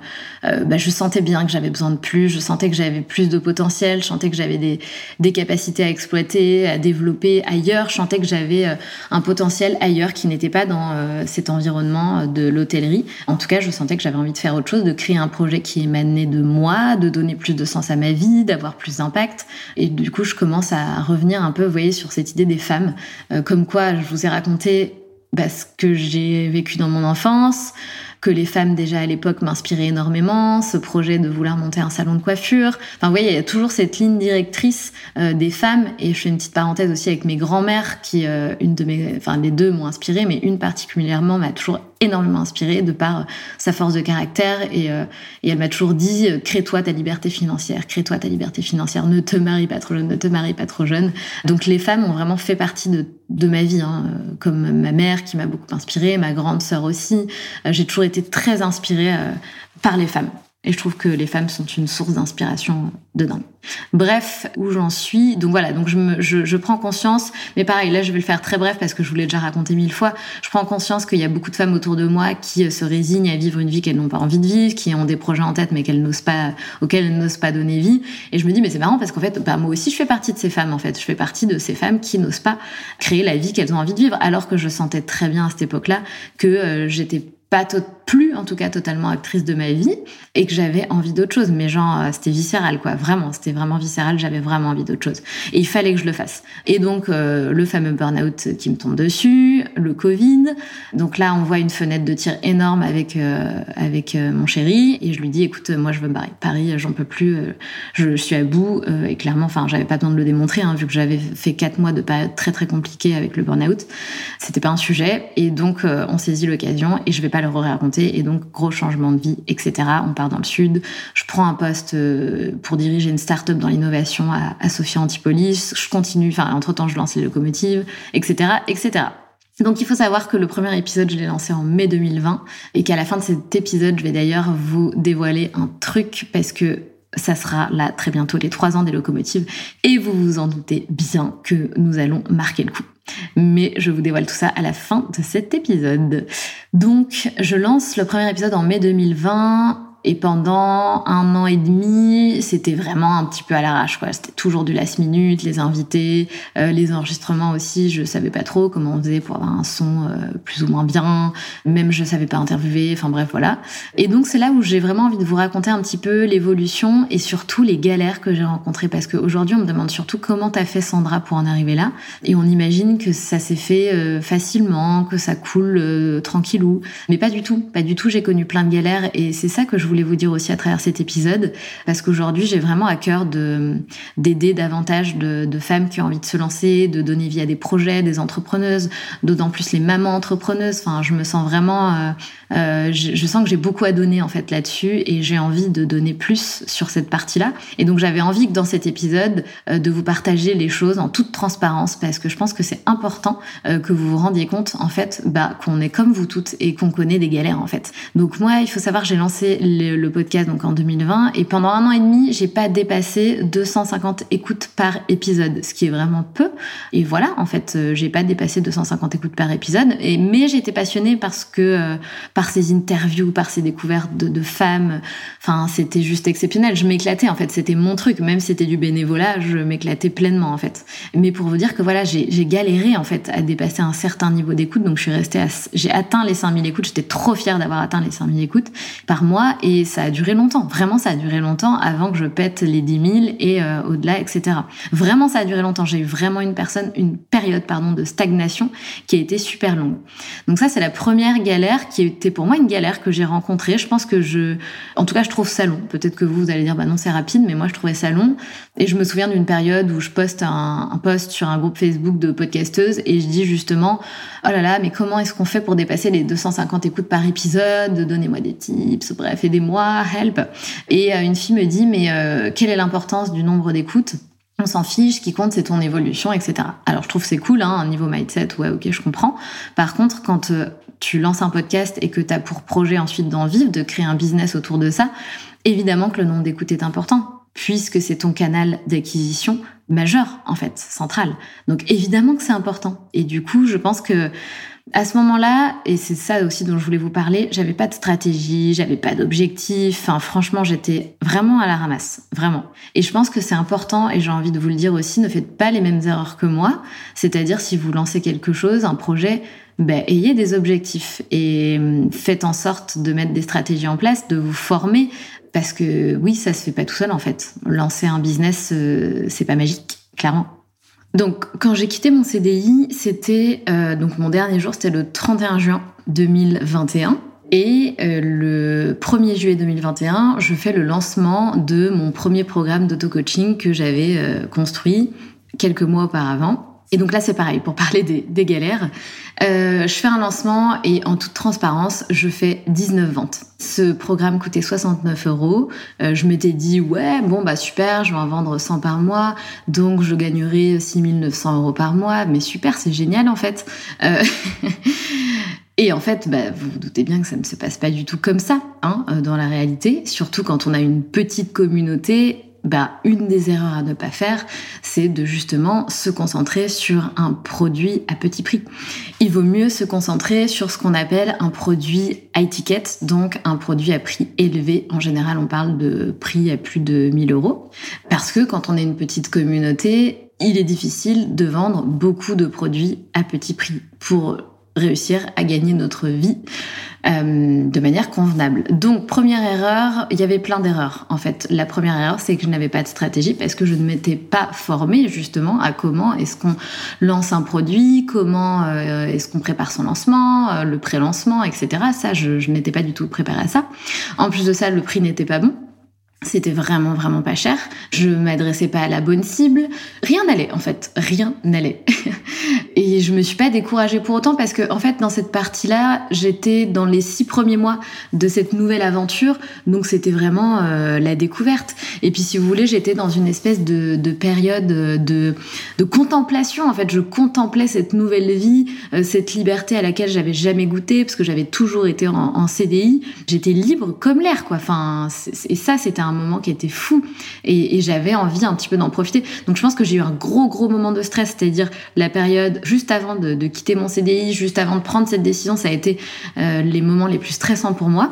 euh, bah, je sentais bien que j'avais besoin de plus, je sentais que j'avais plus de potentiel, je sentais que j'avais des, des capacités à exploiter, à développer ailleurs, je sentais que j'avais euh, un potentiel ailleurs qui n'était pas dans cet environnement de l'hôtellerie. En tout cas, je sentais que j'avais envie de faire autre chose, de créer un projet qui émanait de moi, de donner plus de sens à ma vie, d'avoir plus d'impact. Et du coup, je commence à revenir un peu, vous voyez, sur cette idée des femmes. comme quoi, je vous ai raconté bah, ce que j'ai vécu dans mon enfance, que les femmes déjà à l'époque m'inspiraient énormément, ce projet de vouloir monter un salon de coiffure. Enfin, vous voyez, il y a toujours cette ligne directrice euh, des femmes. Et je fais une petite parenthèse aussi avec mes grands-mères, qui, euh, une de mes, enfin, les deux m'ont inspirée, mais une particulièrement m'a toujours énormément inspirée de par euh, sa force de caractère et, et elle m'a toujours dit crée-toi ta liberté financière, crée-toi ta liberté financière, ne te marie pas trop jeune, ne te marie pas trop jeune. Donc les femmes ont vraiment fait partie de, de ma vie, hein, comme ma mère qui m'a beaucoup inspirée, ma grande sœur aussi. J'ai toujours été très inspirée euh, par les femmes. Et je trouve que les femmes sont une source d'inspiration dedans. Bref, où j'en suis. Donc voilà, donc je, me, je, je, prends conscience, mais pareil, là je vais le faire très bref parce que je vous l'ai déjà raconté mille fois. Je prends conscience qu'il y a beaucoup de femmes autour de moi qui euh, se résignent à vivre une vie qu'elles n'ont pas envie de vivre, qui ont des projets en tête mais qu'elles n'osent pas, auxquels elles n'osent pas donner vie. Et je me dis, mais c'est marrant parce qu'en fait, bah, moi aussi je fais partie de ces femmes en fait. Je fais partie de ces femmes qui n'osent pas créer la vie qu'elles ont envie de vivre, alors que je sentais très bien à cette époque-là que euh, j'étais plus en tout cas totalement actrice de ma vie et que j'avais envie d'autre chose. Mais genre euh, c'était viscéral quoi. Vraiment c'était vraiment viscéral. J'avais vraiment envie d'autre chose. Et il fallait que je le fasse. Et donc euh, le fameux burn-out qui me tombe dessus le Covid donc là on voit une fenêtre de tir énorme avec euh, avec mon chéri et je lui dis écoute moi je veux me barrer Paris j'en peux plus je, suis à bout et clairement enfin j'avais pas besoin de le démontrer hein, vu que j'avais fait quatre mois de pas très très compliqué avec le burn-out c'était pas un sujet et donc on saisit l'occasion et je vais pas le raconter et donc gros changement de vie, etc. On part dans le sud. Je prends un poste euh, pour diriger une start-up dans l'innovation à, à Sophia Antipolis. Je continue, enfin entre temps je lance les locomotives, etc., etc. Donc il faut savoir que le premier épisode, je l'ai lancé en mai 2020 et qu'à la fin de cet épisode, je vais d'ailleurs vous dévoiler un truc parce que ça sera là très bientôt les trois ans des locomotives et vous vous en doutez bien que nous allons marquer le coup. Mais je vous dévoile tout ça à la fin de cet épisode. Donc, je lance le premier épisode en mai 2020 et pendant un an et demi, c'était vraiment un petit peu à l'arrache. Quoi. C'était toujours du last minute, les invités, euh, les enregistrements aussi. Je savais pas trop comment on faisait pour avoir un son euh, plus ou moins bien. Même je savais pas interviewer. Enfin bref, voilà. Et donc c'est là où j'ai vraiment envie de vous raconter un petit peu l'évolution et surtout les galères que j'ai rencontrées. Parce qu'aujourd'hui, on me demande surtout comment t'as fait Sandra pour en arriver là. Et on imagine que ça s'est fait euh, facilement, que ça coule tranquillou. Mais pas du tout. Pas du tout. J'ai connu plein de galères et c'est ça que je voulais vous dire aussi à travers cet épisode, parce qu'aujourd'hui j'ai vraiment à cœur de d'aider davantage de, femmes qui ont envie de se lancer, de donner vie à des projets, des entrepreneuses, d'autant plus les mamans entrepreneuses. Enfin, je me sens vraiment, euh, euh je, sens que j'ai beaucoup à donner en fait là-dessus, et j'ai envie de donner plus sur cette partie-là. Et donc j'avais envie que dans cet épisode euh, de vous partager les choses en toute transparence, parce que je pense que c'est important que vous vous rendiez compte en fait bah, qu'on est comme vous toutes et qu'on connaît des galères en fait. Donc moi, il faut savoir, j'ai lancé les le, podcast donc en 2020 et pendant un an et demi, j'ai pas dépassé 250 écoutes par épisode, ce qui est vraiment peu. Et voilà, en fait, euh, j'ai pas dépassé 250 écoutes par épisode. Mais été passionnée parce que euh, par ces interviews, par ces découvertes de, femmes, enfin c'était juste exceptionnel. Je m'éclatais en fait, c'était mon truc. Même si c'était du bénévolat, je m'éclatais pleinement en fait. Mais pour vous dire que voilà, j'ai galéré en fait à dépasser un certain niveau d'écoute, donc je suis restée, j'ai atteint les 5000 écoutes. J'étais trop fière d'avoir atteint les 5000 écoutes par mois ça a duré longtemps. Vraiment, ça a duré longtemps avant que je pète les 10 000 et euh, au-delà, etc. Vraiment, ça a duré longtemps. J'ai eu vraiment une personne, une période, pardon, de stagnation qui a été super longue. Donc ça, c'est la première galère qui était pour moi une galère que j'ai rencontrée. Je pense que je, en tout cas, je trouve ça long. Peut-être que vous, vous allez dire, bah non, c'est rapide, mais moi, je trouvais ça long. Et je me souviens d'une période où je poste un, un post sur un groupe Facebook de podcasteuses et je dis justement, oh là là, mais comment est-ce qu'on fait pour dépasser les 250 écoutes par épisode? Donnez-moi des tips, bref, aidez-moi, help. Et euh, une fille me dit, mais euh, quelle est l'importance du nombre d'écoutes? On s'en fiche, ce qui compte c'est ton évolution, etc. Alors je trouve c'est cool, hein, un niveau mindset, ouais ok je comprends. Par contre, quand euh, tu lances un podcast et que tu as pour projet ensuite d'en vivre, de créer un business autour de ça, évidemment que le nombre d'écoutes est important, puisque c'est ton canal d'acquisition majeur, en fait, central. Donc évidemment que c'est important. Et du coup, je pense que à ce moment-là, et c'est ça aussi dont je voulais vous parler, j'avais pas de stratégie, j'avais pas d'objectif. Enfin, franchement, j'étais vraiment à la ramasse, vraiment. Et je pense que c'est important, et j'ai envie de vous le dire aussi, ne faites pas les mêmes erreurs que moi. C'est-à-dire, si vous lancez quelque chose, un projet, ben, ayez des objectifs et hum, faites en sorte de mettre des stratégies en place, de vous former, parce que oui, ça se fait pas tout seul en fait. Lancer un business, euh, c'est pas magique, clairement. Donc, quand j'ai quitté mon CDI, c'était euh, donc mon dernier jour, c'était le 31 juin 2021. Et euh, le 1er juillet 2021, je fais le lancement de mon premier programme d'auto-coaching que j'avais euh, construit quelques mois auparavant. Et donc là, c'est pareil, pour parler des, galères. Euh, je fais un lancement et en toute transparence, je fais 19 ventes. Ce programme coûtait 69 euros. Euh, je m'étais dit, ouais, bon, bah super, je vais en vendre 100 par mois, donc je gagnerai 6900 euros par mois. Mais super, c'est génial en fait. Euh... Et en fait, bah, vous vous doutez bien que ça ne se passe pas du tout comme ça hein, dans la réalité, surtout quand on a une petite communauté bah, une des erreurs à ne pas faire, c'est de justement se concentrer sur un produit à petit prix. Il vaut mieux se concentrer sur ce qu'on appelle un produit high ticket, donc un produit à prix élevé. En général, on parle de prix à plus de 1000 euros. Parce que quand on est une petite communauté, il est difficile de vendre beaucoup de produits à petit prix réussir à gagner notre vie euh, de manière convenable. Donc première erreur, il y avait plein d'erreurs en fait. La première erreur, c'est que je n'avais pas de stratégie parce que je ne m'étais pas formée justement à comment est-ce qu'on lance un produit, comment euh, est-ce qu'on prépare son lancement, euh, le pré-lancement, etc. Ça, je, je n'étais pas du tout préparée à ça. En plus de ça, le prix n'était pas bon. C'était vraiment vraiment pas cher. Je m'adressais pas à la bonne cible. Rien n'allait en fait, rien n'allait. et je me suis pas découragée pour autant parce que en fait dans cette partie-là, j'étais dans les six premiers mois de cette nouvelle aventure, donc c'était vraiment euh, la découverte. Et puis si vous voulez, j'étais dans une espèce de, de période de, de contemplation. En fait, je contemplais cette nouvelle vie, euh, cette liberté à laquelle j'avais jamais goûté parce que j'avais toujours été en, en CDI. J'étais libre comme l'air quoi. Enfin, et ça c'était un moment qui était fou et, j'avais envie un petit peu d'en profiter. Donc je pense que j'ai eu un gros gros moment de stress, c'est-à-dire la période juste avant de, quitter mon CDI, juste avant de prendre cette décision, ça a été euh, les moments les plus stressants pour moi.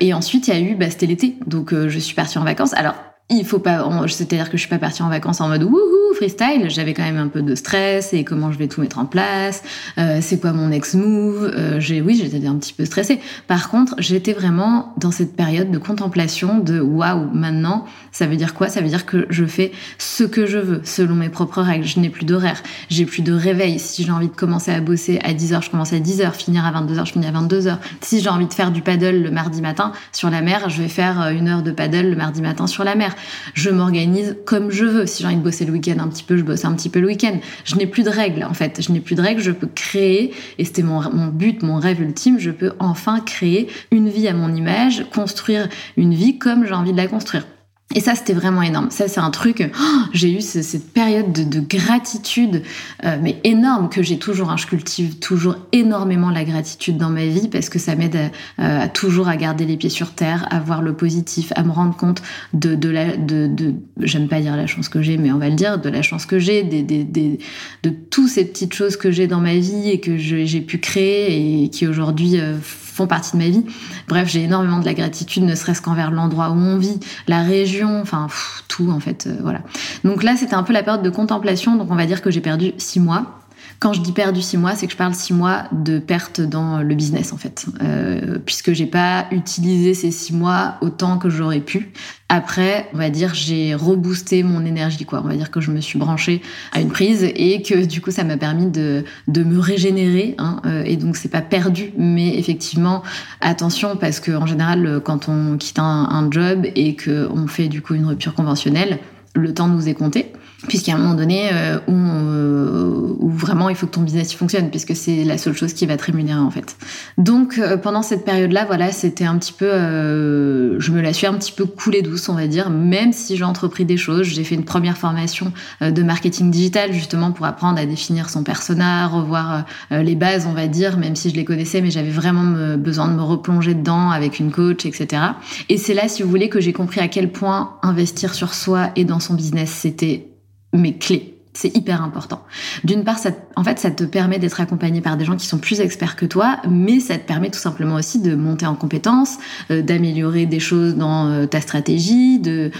Et ensuite, il y a eu, bah, c'était l'été, donc euh, je suis partie en vacances. Alors, il faut pas, c'est-à-dire que je suis pas partie en vacances en mode wouhou freestyle. J'avais quand même un peu de stress et comment je vais tout mettre en place. Euh, c'est quoi mon next move euh, J'ai, oui, j'étais un petit peu stressée. Par contre, j'étais vraiment dans cette période de contemplation de waouh. Maintenant, ça veut dire quoi? Ça veut dire que je fais ce que je veux selon mes propres règles. Je n'ai plus d'horaire, j'ai plus de réveil. Si j'ai envie de commencer à bosser à 10h, je commence à 10h. Finir à 22h, je finis à 22h. Si j'ai envie de faire du paddle le mardi matin sur la mer, je vais faire euh, une heure de paddle le mardi matin sur la mer. Je m'organise comme je veux. Si j'ai envie de bosser le week-end un petit peu, je bosse un petit peu le week-end. Je n'ai plus de règles, en fait. Je n'ai plus de règles. Je peux créer, et c'était mon, but, mon rêve ultime, je peux enfin créer une vie à mon image, construire une vie comme j'ai envie de la construire. Et ça, c'était vraiment énorme. Ça, c'est un truc. Oh, j'ai eu cette période de, gratitude, euh, mais énorme que j'ai toujours. Hein, je cultive toujours énormément la gratitude dans ma vie parce que ça m'aide à, toujours à garder les pieds sur terre, à voir le positif, à me rendre compte de, la, de, de j'aime pas dire la chance que j'ai, mais on va le dire, de la chance que j'ai, de toutes ces petites choses que j'ai dans ma vie et que j'ai pu créer et qui aujourd'hui euh, font partie de ma vie. Bref, j'ai énormément de la gratitude, ne serait-ce qu'envers l'endroit où on vit, la région, enfin tout en fait, euh, voilà. Donc là, c'était un peu la période de contemplation, donc on va dire que j'ai perdu six mois. Quand je dis perdu six mois, c'est que je parle six mois de perte dans le business en fait, euh, puisque j'ai pas utilisé ces six mois autant que j'aurais pu. Après, on va dire, j'ai reboosté mon énergie, quoi. On va dire que je me suis branchée à une prise et que du coup, ça m'a permis de, me régénérer. Hein, euh, et donc, c'est pas perdu, mais effectivement, attention parce que en général, quand on quitte un, un job et qu'on fait du coup une rupture conventionnelle, le temps nous est compté puisqu'à un moment donné euh, où, euh, où, vraiment il faut que ton business fonctionne puisque c'est la seule chose qui va te rémunérer en fait. Donc euh, pendant cette période-là, voilà, c'était un petit peu, je me la suis un petit peu coulée douce, on va dire, même si j'ai entrepris des choses. J'ai fait une première formation de marketing digital justement pour apprendre à définir son persona, revoir les bases, on va dire, même si je les connaissais, mais j'avais vraiment besoin de me replonger dedans avec une coach, etc. Et c'est là, si vous voulez, que j'ai compris à quel point investir sur soi et dans son business, c'était mes clés. C'est hyper important. D'une part, ça, en fait, ça te permet d'être accompagné par des gens qui sont plus experts que toi, mais ça te permet tout simplement aussi de monter en compétences, euh, d'améliorer des choses dans euh, ta stratégie, de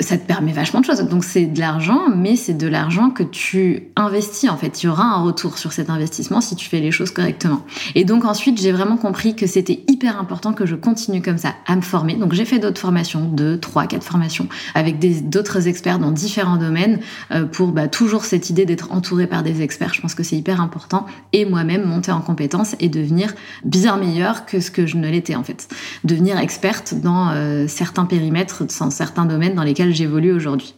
ça te permet vachement de choses. Donc c'est de l'argent, mais c'est de l'argent que tu investis en fait. Il y aura un retour sur cet investissement si tu fais les choses correctement. Et donc ensuite, j'ai vraiment compris que c'était hyper important que je continue comme ça à me former. Donc j'ai fait d'autres formations, deux, trois, quatre formations avec d'autres experts dans différents domaines euh, pour bah, toujours cette idée d'être entouré par des experts. Je pense que c'est hyper important. Et moi-même monter en compétences et devenir bien meilleure que ce que je ne l'étais en fait. Devenir experte dans euh, certains périmètres, dans certains domaines dans lesquels j'évolue aujourd'hui.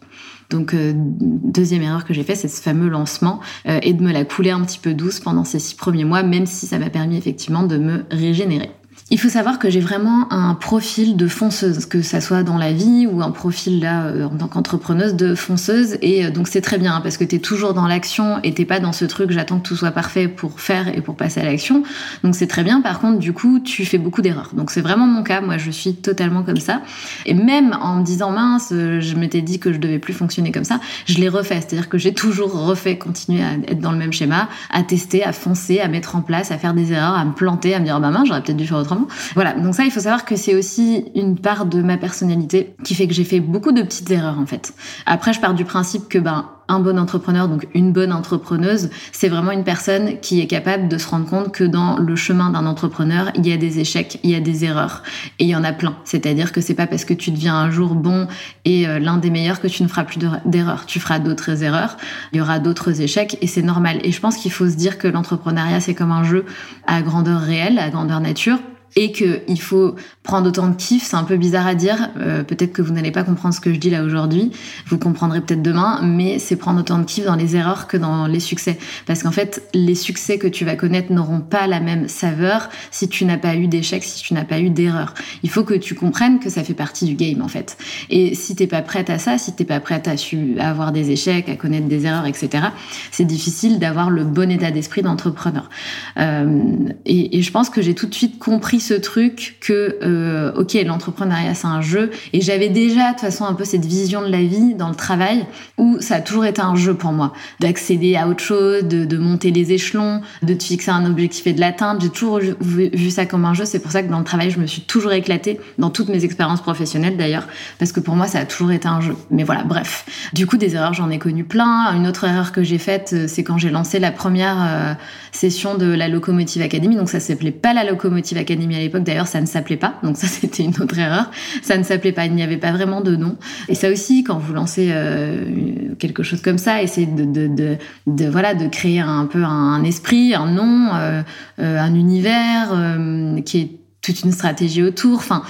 Donc, euh, deuxième erreur que j'ai fait, c'est ce fameux lancement euh, et de me la couler un petit peu douce pendant ces six premiers mois, même si ça m'a permis effectivement de me régénérer. Il faut savoir que j'ai vraiment un profil de fonceuse, que ça soit dans la vie ou un profil là euh, en tant qu'entrepreneuse de fonceuse. Et euh, donc c'est très bien parce que tu es toujours dans l'action et t'es pas dans ce truc j'attends que tout soit parfait pour faire et pour passer à l'action. Donc c'est très bien. Par contre, du coup, tu fais beaucoup d'erreurs. Donc c'est vraiment mon cas. Moi, je suis totalement comme ça. Et même en me disant mince, euh, je m'étais dit que je devais plus fonctionner comme ça, je l'ai refait. C'est-à-dire que j'ai toujours refait, continuer à être dans le même schéma, à tester, à foncer, à mettre en place, à faire des erreurs, à me planter, à me dire bah mince, j'aurais peut-être dû faire autrement voilà, donc ça, il faut savoir que c'est aussi une part de ma personnalité qui fait que j'ai fait beaucoup de petites erreurs en fait. Après, je pars du principe que ben un bon entrepreneur, donc une bonne entrepreneuse, c'est vraiment une personne qui est capable de se rendre compte que dans le chemin d'un entrepreneur, il y a des échecs, il y a des erreurs, et il y en a plein. C'est-à-dire que c'est pas parce que tu deviens un jour bon et euh, l'un des meilleurs que tu ne feras plus d'erreurs. Tu feras d'autres erreurs, il y aura d'autres échecs, et c'est normal. Et je pense qu'il faut se dire que l'entrepreneuriat, c'est comme un jeu à grandeur réelle, à grandeur nature et qu'il faut prendre autant de kiff, c'est un peu bizarre à dire. Euh, peut-être que vous n'allez pas comprendre ce que je dis là aujourd'hui. Vous comprendrez peut-être demain, mais c'est prendre autant de kiff dans les erreurs que dans les succès. Parce qu'en fait, les succès que tu vas connaître n'auront pas la même saveur si tu n'as pas eu d'échecs, si tu n'as pas eu d'erreurs. Il faut que tu comprennes que ça fait partie du game en fait. Et si t'es pas prête à ça, si t'es pas prête à, avoir des échecs, à connaître des erreurs, etc., c'est difficile d'avoir le bon état d'esprit d'entrepreneur. Euh, et, et je pense que j'ai tout de suite compris ce truc que, euh, ok, l'entrepreneuriat c'est un jeu, et j'avais déjà de toute façon un peu cette vision de la vie dans le travail où ça a toujours été un jeu pour moi, d'accéder à autre chose, de, monter les échelons, de te fixer un objectif et de l'atteindre. J'ai toujours vu, ça comme un jeu. C'est pour ça que dans le travail, je me suis toujours éclatée dans toutes mes expériences professionnelles d'ailleurs, parce que pour moi ça a toujours été un jeu. Mais voilà, bref. Du coup, des erreurs, j'en ai connu plein. Une autre erreur que j'ai faite, euh, c'est quand j'ai lancé la première euh, session de la Locomotive Academy. Donc ça s'appelait pas la Locomotive Academy à l'époque, d'ailleurs, ça ne s'appelait pas. Donc ça, c'était une autre erreur. Ça ne s'appelait pas. Il n'y avait pas vraiment de nom. Et ça aussi, quand vous lancez euh, quelque chose comme ça, essayez de, de, de, de, voilà, de créer un peu un, esprit, un nom, euh, euh, un univers qui est toute une stratégie autour. Enfin,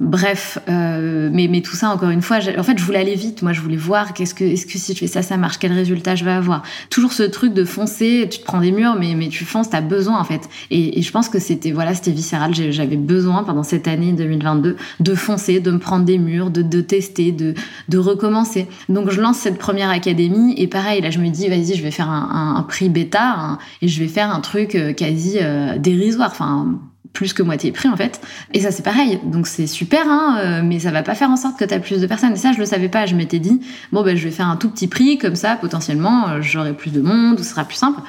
Bref, euh, mais, mais tout ça, encore une fois, en fait, je voulais aller vite. Moi, je voulais voir qu'est-ce que, est-ce que si je fais ça, ça marche, quel résultat je vais avoir. Toujours ce truc de foncer, tu te prends des murs, mais, mais tu fonces, t'as besoin, en fait. Et, et je pense que c'était, voilà, c'était viscéral. J'avais besoin, pendant cette année 2022, de foncer, de me prendre des murs, de, de tester, de, de recommencer. Donc, je lance cette première académie, et pareil, là, je me dis, vas-y, je vais faire un, un, prix bêta, et je vais faire un truc euh, quasi euh, dérisoire. Enfin, plus que moitié prix en fait. Et ça c'est pareil, donc c'est super, hein, euh, mais ça va pas faire en sorte que tu as plus de personnes. Et ça je le savais pas, je m'étais dit, bon ben je vais faire un tout petit prix, comme ça potentiellement euh, j'aurai plus de monde, ou ce sera plus simple.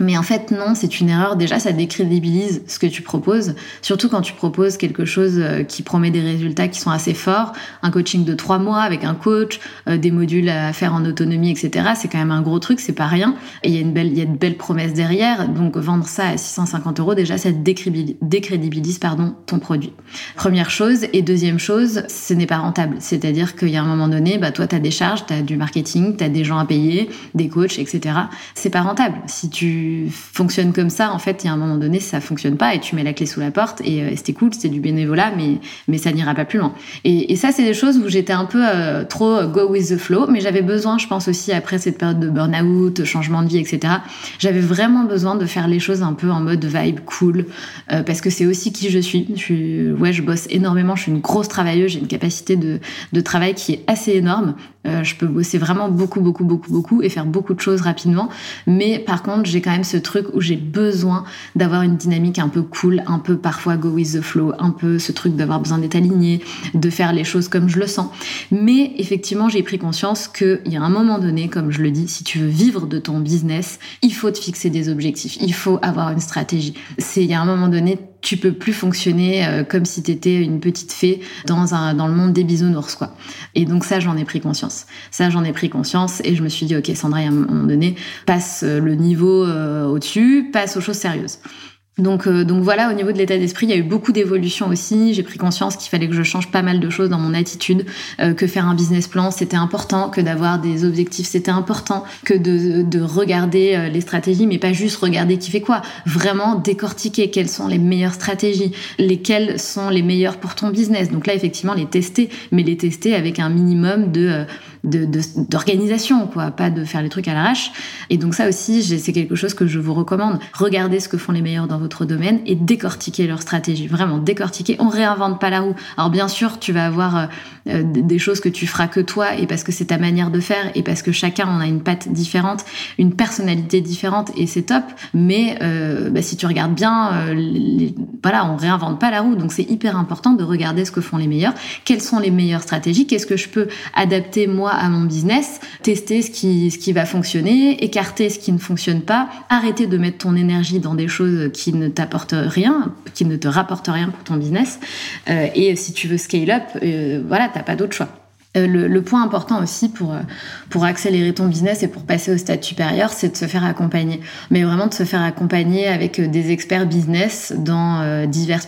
Mais en fait, non, c'est une erreur. Déjà, ça décrédibilise ce que tu proposes, surtout quand tu proposes quelque chose euh, qui promet des résultats qui sont assez forts, un coaching de trois mois avec un coach, euh, des modules à faire en autonomie, etc. C'est quand même un gros truc, c'est pas rien. Et il y a une belle, il y a de belles promesses derrière. Donc, vendre ça à 650 euros, déjà, ça décrédibilise, pardon, ton produit. Première chose. Et deuxième chose, ce n'est pas rentable. C'est-à-dire qu'il y a un moment donné, bah, toi, tu as des charges, tu as du marketing, tu as des gens à payer, des coachs, etc. C'est pas rentable. Si tu fonctionnes comme ça, en fait, il y a un moment donné, ça fonctionne pas et tu mets la clé sous la porte et, euh, c'était cool, c'était du bénévolat, mais, mais ça n'ira pas plus loin. Et, ça, c'est des choses où j'étais un peu euh, trop euh, go with the flow, mais j'avais besoin, je pense aussi, après cette période de burn-out, changement de vie, etc., j'avais vraiment besoin de faire les choses un peu en mode vibe cool, parce que c'est aussi qui je suis. Je suis, ouais, je bosse énormément, je suis une grosse travailleuse, j'ai une capacité de, de travail qui est assez énorme. Je peux bosser vraiment beaucoup, beaucoup, beaucoup, beaucoup et faire beaucoup de choses rapidement. Mais par contre, j'ai quand même ce truc où j'ai besoin d'avoir une dynamique un peu cool, un peu parfois go with the flow, un peu ce truc d'avoir besoin d'être aligné, de faire les choses comme je le sens. Mais effectivement, j'ai pris conscience qu'il y a un moment donné, comme je le dis, si tu veux vivre de ton business, il faut te fixer des objectifs, il faut avoir une stratégie. C'est il y a un moment donné, tu peux plus fonctionner euh, comme si tu étais une petite fée dans, un, dans le monde des bisounours, quoi. Et donc ça, j'en ai pris conscience. Ça, j'en ai pris conscience et je me suis dit, ok, Sandra, à un moment donné, passe le niveau euh, au-dessus, passe aux choses sérieuses. Donc, euh, donc voilà, au niveau de l'état d'esprit, il y a eu beaucoup d'évolutions aussi. J'ai pris conscience qu'il fallait que je change pas mal de choses dans mon attitude, euh, que faire un business plan, c'était important, que d'avoir des objectifs, c'était important, que de, de regarder euh, les stratégies, mais pas juste regarder qui fait quoi. Vraiment décortiquer quelles sont les meilleures stratégies, lesquelles sont les meilleures pour ton business. Donc là, effectivement, les tester, mais les tester avec un minimum de d'organisation, de, quoi, pas de faire les trucs à l'arrache. Et donc ça aussi, c'est quelque chose que je vous recommande. Regardez ce que font les meilleurs dans votre domaine et décortiquer leur stratégie. Vraiment, décortiquer. On réinvente pas la roue. Alors bien sûr, tu vas avoir euh, euh, des choses que tu feras que toi et parce que c'est ta manière de faire et parce que chacun on a une patte différente, une personnalité différente et c'est top. Mais euh, bah, si tu regardes bien, voilà, on réinvente pas la roue. Donc c'est hyper important de regarder ce que font les meilleurs. Quelles sont les meilleures stratégies? Qu'est-ce que je peux adapter moi à mon business, tester ce qui, va fonctionner, écarter ce qui ne fonctionne pas, arrêter de mettre ton énergie dans des choses qui ne t'apportent rien, qui ne te rapportent rien pour ton business. Euh, et si tu veux scale up, euh, voilà, t'as pas d'autre choix. Euh, le, point important aussi pour, euh, pour accélérer ton business et pour passer au stade supérieur, c'est de se faire accompagner. Mais vraiment de se faire accompagner avec euh, des experts business dans divers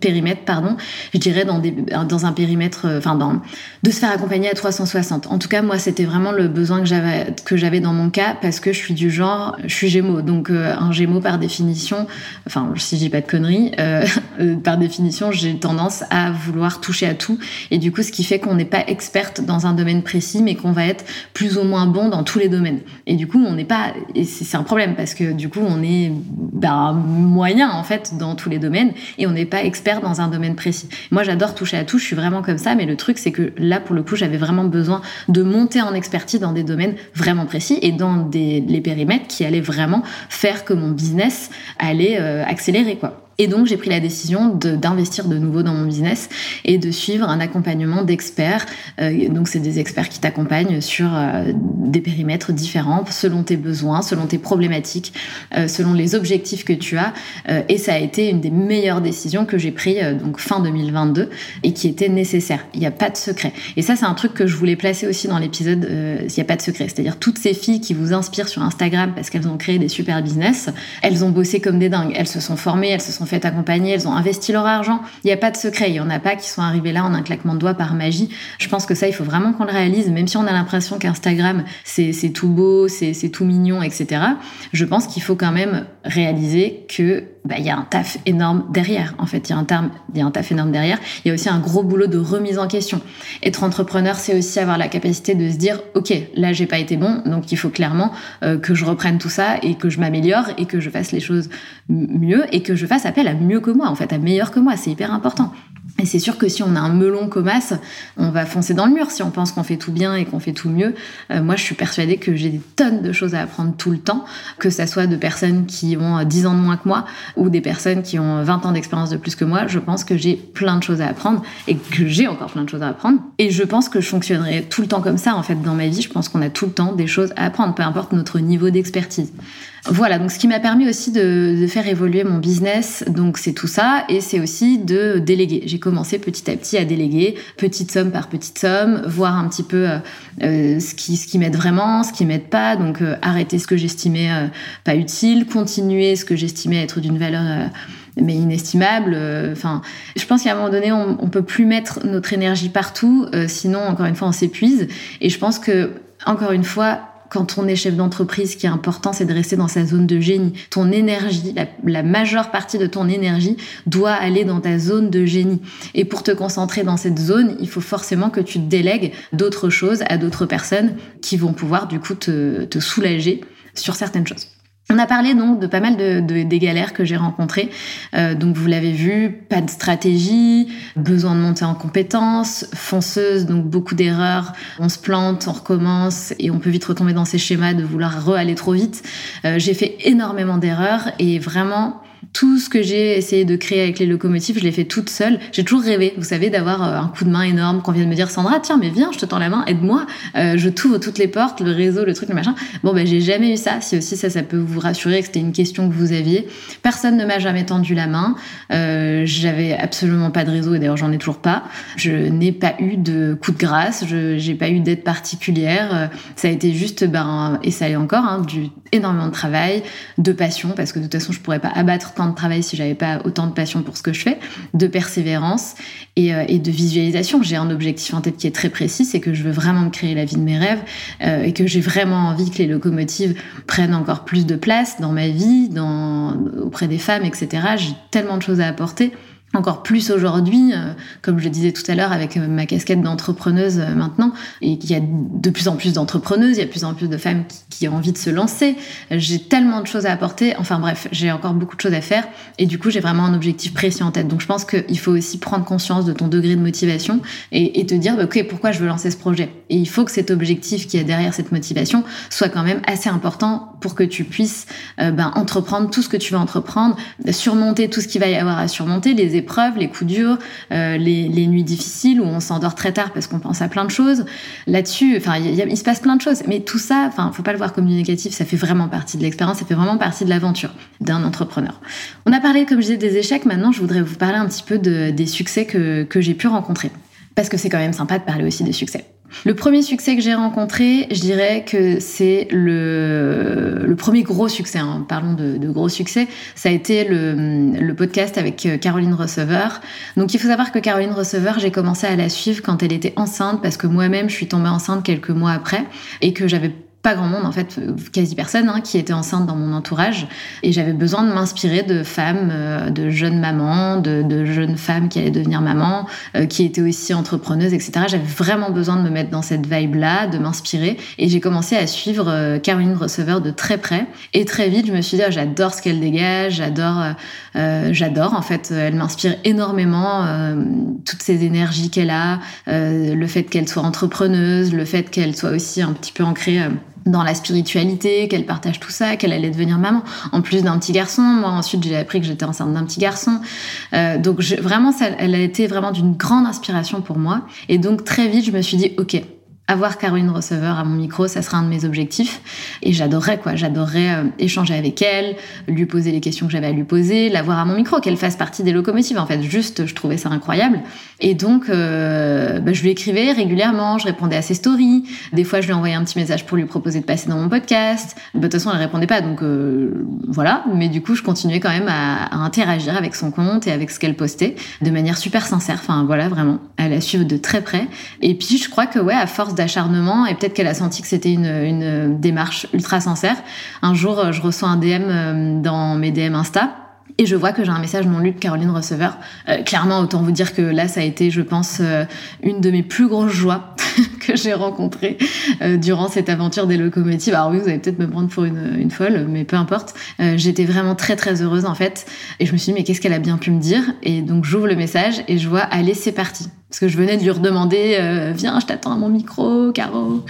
périmètres, pardon. Je dirais dans, des, dans un périmètre, enfin dans, de se faire accompagner à 360. En tout cas, moi, c'était vraiment le besoin que j'avais, dans mon cas parce que je suis du genre, je suis gémeaux. Donc, un gémeaux par définition, enfin, si je dis pas de conneries, par définition, j'ai tendance à vouloir toucher à tout. Et du coup, ce qui fait qu'on n'est pas expert dans un domaine précis, mais qu'on va être plus ou moins bon dans tous les domaines. Et du coup, on n'est pas, c'est un problème parce que du coup, on est ben, moyen en fait dans tous les domaines et on n'est pas expert dans un domaine précis. Moi, j'adore toucher à tout, je suis vraiment comme ça, mais le truc, c'est que là, pour le coup, j'avais vraiment besoin de monter en expertise dans des domaines vraiment précis et dans des, les périmètres qui allaient vraiment faire que mon business allait euh, accélérer, quoi. Et donc, j'ai pris la décision d'investir de, nouveau dans mon business et de suivre un accompagnement d'experts. Euh, donc, c'est des experts qui t'accompagnent sur euh, des périmètres différents, selon tes besoins, selon tes problématiques, euh, selon les objectifs que tu as. et ça a été une des meilleures décisions que j'ai prises donc fin 2022 et qui était nécessaire. Il n'y a pas de secret. Et ça, c'est un truc que je voulais placer aussi dans l'épisode. Il n'y a pas de secret. C'est-à-dire toutes ces filles qui vous inspirent sur Instagram parce qu'elles ont créé des super business, elles ont bossé comme des dingues. Elles se sont formées, elles se sont elles ont investi leur argent. Il n'y a pas de secret. Il n'y en a pas qui sont arrivés là en un claquement de doigts par magie. Je pense que ça, il faut vraiment qu'on le réalise, même si on a l'impression qu'Instagram, c'est tout beau, c'est tout mignon, etc. Je pense qu'il faut quand même réaliser que bah, il y a un taf énorme derrière. En fait, il y a un terme, il y a un taf énorme derrière. Il y a aussi un gros boulot de remise en question. Être entrepreneur, c'est aussi avoir la capacité de se dire, ok, là j'ai pas été bon, donc il faut clairement euh, que je reprenne tout ça et que je m'améliore et que je fasse les choses mieux et que je fasse appel à mieux que moi, en fait, à meilleur que moi. C'est hyper important. Et c'est sûr que si on a un melon comme as, on va foncer dans le mur si on pense qu'on fait tout bien et qu'on fait tout mieux. Euh, moi, je suis persuadée que j'ai des tonnes de choses à apprendre tout le temps, que ça soit de personnes qui ont 10 ans de moins que moi ou des personnes qui ont 20 ans d'expérience de plus que moi. Je pense que j'ai plein de choses à apprendre et que j'ai encore plein de choses à apprendre. Et je pense que je fonctionnerai tout le temps comme ça, en fait, dans ma vie. Je pense qu'on a tout le temps des choses à apprendre, peu importe notre niveau d'expertise. Voilà, donc ce qui m'a permis aussi de, faire évoluer mon business, donc c'est tout ça, et c'est aussi de déléguer. Commencé petit à petit à déléguer, petite somme par petite somme, voir un petit peu euh, euh, ce qui, ce qui m'aide vraiment, ce qui m'aide pas, donc euh, arrêter ce que j'estimais pas utile, continuer ce que j'estimais être d'une valeur mais inestimable. Enfin, je pense qu'à un moment donné, on, on peut plus mettre notre énergie partout, sinon encore une fois, on s'épuise. Et je pense que encore une fois, quand on est chef d'entreprise, ce qui est important, c'est de rester dans sa zone de génie. Ton énergie, la, majeure partie de ton énergie doit aller dans ta zone de génie. Et pour te concentrer dans cette zone, il faut forcément que tu délègues d'autres choses à d'autres personnes qui vont pouvoir du coup te, te soulager sur certaines choses. On a parlé donc de pas mal de, des galères que j'ai rencontrées. Euh, donc vous l'avez vu, pas de stratégie, besoin de monter en compétences, fonceuse, donc beaucoup d'erreurs. On se plante, on recommence et on peut vite retomber dans ces schémas de vouloir re-aller trop vite. Euh, j'ai fait énormément d'erreurs et vraiment tout ce que j'ai essayé de créer avec les locomotives, je l'ai fait toute seule. J'ai toujours rêvé, vous savez, d'avoir euh, un coup de main énorme, qu'on vienne me dire Sandra, tiens, mais viens, je te tends la main, aide-moi, euh, je t'ouvre toutes les portes, le réseau, le truc, le machin. Bon, ben, j'ai jamais eu ça. Si aussi ça, ça peut vous rassurer que c'était une question que vous aviez. Personne ne m'a jamais tendu la main. Euh, j'avais absolument pas de réseau et d'ailleurs, j'en ai toujours pas. Je n'ai pas eu de coup de grâce, je j'ai pas eu d'aide particulière. Ça a été juste, ben, et ça est encore, hein, du énormément de travail, de passion, parce que de toute façon, je pourrais pas abattre de travail si j'avais pas autant de passion pour ce que je fais, de persévérance et, euh, et de visualisation. J'ai un objectif en tête qui est très précis, c'est que je veux vraiment me créer la vie de mes rêves euh, et que j'ai vraiment envie que les locomotives prennent encore plus de place dans ma vie, auprès des femmes, etc. J'ai tellement de choses à apporter encore plus aujourd'hui, euh, comme je le disais tout à l'heure avec euh, ma casquette d'entrepreneuse euh, maintenant, et qu'il y a de plus en plus d'entrepreneuses, il y a de plus en plus de femmes qui, ont envie de se lancer. J'ai tellement de choses à apporter. Enfin bref, j'ai encore beaucoup de choses à faire, et du coup j'ai vraiment un objectif précis en tête. Donc je pense qu'il faut aussi prendre conscience de ton degré de motivation et, te dire, bah, ok, pourquoi je veux lancer ce projet? Et il faut que cet objectif qui est derrière cette motivation soit quand même assez important pour que tu puisses ben, entreprendre tout ce que tu veux entreprendre, surmonter tout ce qu'il va y avoir à surmonter, les épreuves, les coups durs, euh, les, nuits difficiles où on s'endort très tard parce qu'on pense à plein de choses. Là-dessus, enfin, il se passe plein de choses. Mais tout ça, enfin, faut pas le voir comme négatif. Ça fait vraiment partie de l'expérience. Ça fait vraiment partie de l'aventure d'un entrepreneur. On a parlé, comme je disais, des échecs. Maintenant, je voudrais vous parler un petit peu des succès que, que j'ai pu rencontrer. Parce que c'est quand même sympa de parler aussi des succès. Le premier succès que j'ai rencontré, je dirais que c'est le, le premier gros succès. Hein. Parlons de, gros succès. Ça a été le, le, podcast avec euh, Caroline Receveur. Donc il faut savoir que Caroline Receveur, j'ai commencé à la suivre quand elle était enceinte parce que moi-même je suis tombée enceinte quelques mois après et que j'avais pas grand monde en fait, quasi personne hein, qui était enceinte dans mon entourage. Et j'avais besoin de m'inspirer de femmes, euh, de jeunes mamans, de, de, jeunes femmes qui allaient devenir mamans, euh, qui étaient aussi entrepreneuses, etc. J'avais vraiment besoin de me mettre dans cette vibe-là, de m'inspirer. Et j'ai commencé à suivre euh, Caroline Receveur de très près. Et très vite je me suis dit oh, j'adore ce qu'elle dégage, j'adore, j'adore en fait, elle m'inspire énormément toutes ces énergies qu'elle a, le fait qu'elle soit entrepreneuse, le fait qu'elle soit aussi un petit peu ancrée dans la spiritualité, qu'elle partage tout ça, qu'elle allait devenir maman. En plus d'un petit garçon, moi ensuite j'ai appris que j'étais enceinte d'un petit garçon. Euh, donc je, vraiment, ça, elle a été vraiment d'une grande inspiration pour moi. Et donc très vite, je me suis dit, ok, avoir Caroline Receveur à mon micro, ça sera un de mes objectifs. Et j'adorerais, quoi. J'adorerais euh, échanger avec elle, lui poser les questions que j'avais à lui poser, l'avoir à mon micro, qu'elle fasse partie des locomotives. En fait, juste, je trouvais ça incroyable. Et donc, euh, bah, je lui écrivais régulièrement, je répondais à ses stories. Des fois, je lui envoyais un petit message pour lui proposer de passer dans mon podcast. Bah, de toute façon, elle répondait pas, donc euh, voilà. Mais du coup, je continuais quand même à, à, interagir avec son compte et avec ce qu'elle postait de manière super sincère. Enfin, voilà, vraiment. Elle la suivre de très près. Et puis, je crois que, ouais, à force d'acharnement et peut-être qu'elle a senti que c'était une, une, démarche ultra sincère. Un jour, je reçois un DM euh, dans mes DM Insta et je vois que j'ai un message non lu de Caroline Receveur. Euh, clairement, autant vous dire que là, ça a été, je pense, euh, une de mes plus grosses joies que j'ai rencontrées euh, durant cette aventure des locomotives. Alors oui, vous allez peut-être me prendre pour une, une folle, mais peu importe. J'étais vraiment très très heureuse en fait. Et je me suis dit, mais qu'est-ce qu'elle a bien pu me dire? Et donc j'ouvre le message et je vois, allez, c'est parti. Parce que je venais de lui redemander, viens, je t'attends à mon micro, Caro.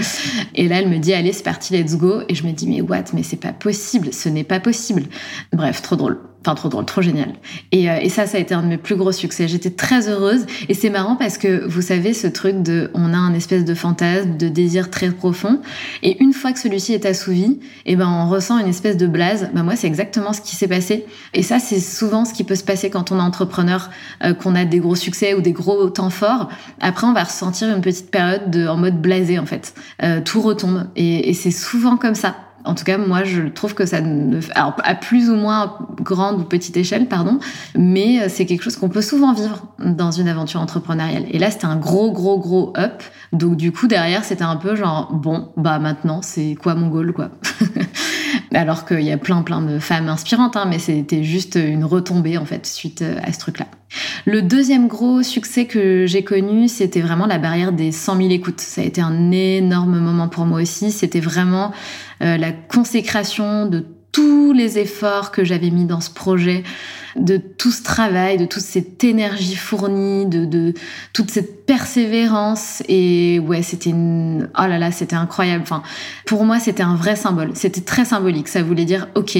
Et là, elle me dit, allez, c'est parti, let's go. Et je me dis, mais what? Mais c'est pas possible, ce n'est pas possible. Bref, trop drôle. Enfin, trop drôle, trop génial. Et, euh, et, ça, ça a été un de mes plus gros succès. J'étais très heureuse. Et c'est marrant parce que, vous savez, ce truc de, on a un espèce de fantasme, de désir très profond. Et une fois que celui-ci est assouvi, eh ben, on ressent une espèce de blase. Ben, moi, c'est exactement ce qui s'est passé. Et ça, c'est souvent ce qui peut se passer quand on est entrepreneur, euh, qu'on a des gros succès ou des gros temps forts. Après, on va ressentir une petite période de, en mode blasé, en fait. Euh, tout retombe. Et, et c'est souvent comme ça. En tout cas, moi, je trouve que ça, ne, alors à plus ou moins grande ou petite échelle, pardon, mais euh, c'est quelque chose qu'on peut souvent vivre dans une aventure entrepreneuriale. Et là, c'était un gros, gros, gros up. Donc du coup, derrière, c'était un peu genre bon, bah maintenant, c'est quoi mon goal, quoi? Alors qu'il y a plein, plein de femmes inspirantes, hein, mais c'était juste une retombée en fait suite euh, à ce truc-là. Le deuxième gros succès que j'ai connu, c'était vraiment la barrière des 100 000 écoutes. Ça a été un énorme moment pour moi aussi. C'était vraiment euh, la consécration de tous les efforts que j'avais mis dans ce projet, de tout ce travail, de toute cette énergie fournie, de, de toute cette persévérance. Et ouais, c'était une... oh là là, c'était incroyable. Enfin, pour moi, c'était un vrai symbole. C'était très symbolique. Ça voulait dire, ok,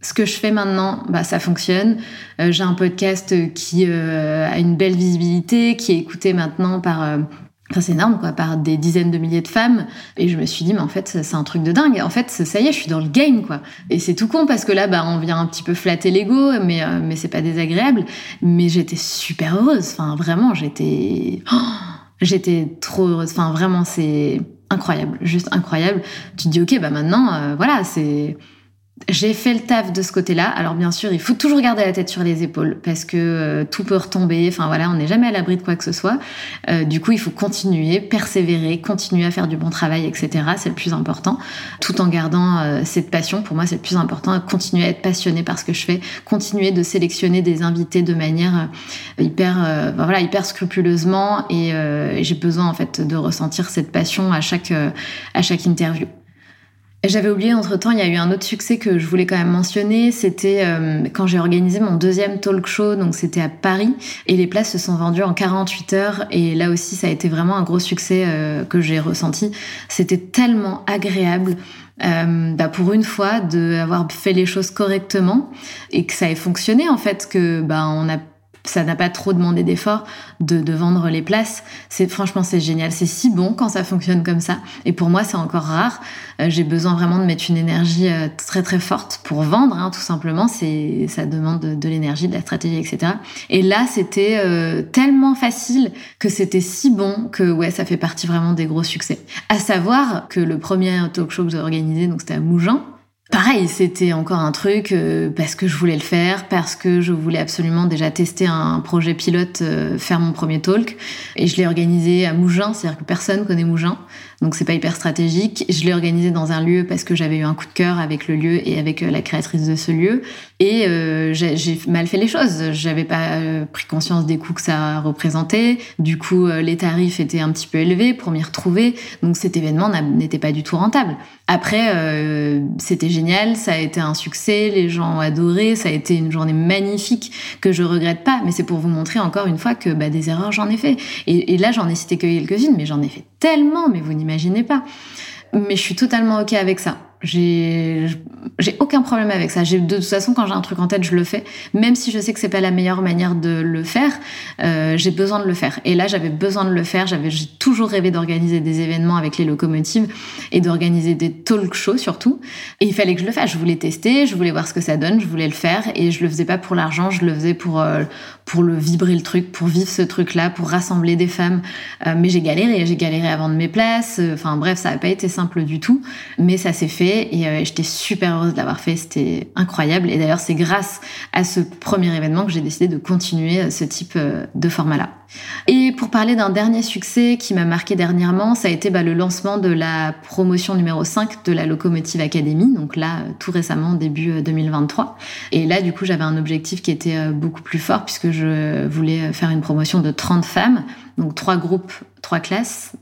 ce que je fais maintenant, bah, ça fonctionne. Euh, j'ai un podcast qui euh, a une belle visibilité, qui est écouté maintenant par euh, Enfin, c'est énorme, quoi, par des dizaines de milliers de femmes. Et je me suis dit, mais en fait, c'est un truc de dingue. En fait, ça y est, je suis dans le game, quoi. Et c'est tout con parce que là, bah, on vient un petit peu flatter l'ego, mais, mais c'est pas désagréable. Mais j'étais super heureuse. Enfin, vraiment, j'étais, oh, j'étais trop heureuse. Enfin, vraiment, c'est incroyable. Juste incroyable. Tu dis, ok, bah maintenant, voilà, c'est, j'ai fait le taf de ce côté-là. Alors bien sûr, il faut toujours garder la tête sur les épaules parce que euh, tout peut retomber. Enfin voilà, on n'est jamais à l'abri de quoi que ce soit. Euh, du coup, il faut continuer, persévérer, continuer à faire du bon travail, etc. C'est le plus important. Tout en gardant euh, cette passion. Pour moi, c'est le plus important. Continuer à être passionné par ce que je fais. Continuer de sélectionner des invités de manière hyper, voilà, hyper scrupuleusement. Et j'ai besoin en fait de ressentir cette passion à chaque à chaque interview. J'avais oublié entre-temps, il y a eu un autre succès que je voulais quand même mentionner, c'était euh, quand j'ai organisé mon deuxième talk show, donc c'était à Paris, et les places se sont vendues en 48 heures, et là aussi ça a été vraiment un gros succès euh, que j'ai ressenti. C'était tellement agréable. Euh, bah pour une fois d'avoir fait les choses correctement et que ça ait fonctionné en fait que bah on a ça n'a pas trop demandé d'effort de, de, vendre les places. C'est franchement c'est génial, c'est si bon quand ça fonctionne comme ça. Et pour moi c'est encore rare. Euh, j'ai besoin vraiment de mettre une énergie euh, très très forte pour vendre, hein, tout simplement. C'est ça demande de, de l'énergie, de la stratégie, etc. Et là c'était euh, tellement facile que c'était si bon que ouais ça fait partie vraiment des gros succès. À savoir que le premier talk show que j'ai organisé donc c'était à Mougins Pareil, c'était encore un truc euh, parce que je voulais le faire, parce que je voulais absolument déjà tester un projet pilote, euh, faire mon premier talk. Et je l'ai organisé à Mougins, c'est-à-dire que personne connaît Mougins donc c'est pas hyper stratégique. Je l'ai organisé dans un lieu parce que j'avais eu un coup de cœur avec le lieu et avec euh, la créatrice de ce lieu. Et euh, j'ai mal fait les choses. J'avais pas euh, pris conscience des coûts que ça représentait. Du coup, les tarifs étaient un petit peu élevés pour m'y retrouver. Donc cet événement n'était pas du tout rentable. Après, c'était génial, ça a été un succès, les gens ont adoré, ça a été une journée magnifique que je regrette pas. Mais c'est pour vous montrer encore une fois que bah, des erreurs j'en ai fait. Et, et là, j'en ai cité que quelques-unes, mais j'en ai fait tellement, mais vous n'imaginez pas. Mais je suis totalement ok avec ça. J'ai aucun problème avec ça. De toute façon quand j'ai un truc en tête, je le fais, même si je sais que c'est pas la meilleure manière de le faire. Euh, j'ai besoin de le faire. Et là, j'avais besoin de le faire. J'avais j'ai toujours rêvé d'organiser des événements avec les locomotives et d'organiser des talk shows surtout. Et il fallait que je le fasse. Je voulais tester, je voulais voir ce que ça donne, je voulais le faire et je le faisais pas pour l'argent, je le faisais pour euh, pour le vibrer le truc, pour vivre ce truc-là, pour rassembler des femmes. Euh, mais j'ai galéré, j'ai galéré à vendre mes places. Enfin bref, ça n'a pas été simple du tout, mais ça s'est fait et j'étais super heureuse de l'avoir fait. C'était incroyable. Et d'ailleurs, c'est grâce à ce premier événement que j'ai décidé de continuer ce type de format-là. Et pour parler d'un dernier succès qui m'a marqué dernièrement, ça a été bah, le lancement de la promotion numéro 5 de la Locomotive Academy, donc là tout récemment début 2023. Et là du coup j'avais un objectif qui était beaucoup plus fort puisque je voulais faire une promotion de 30 femmes, donc trois groupes, trois classes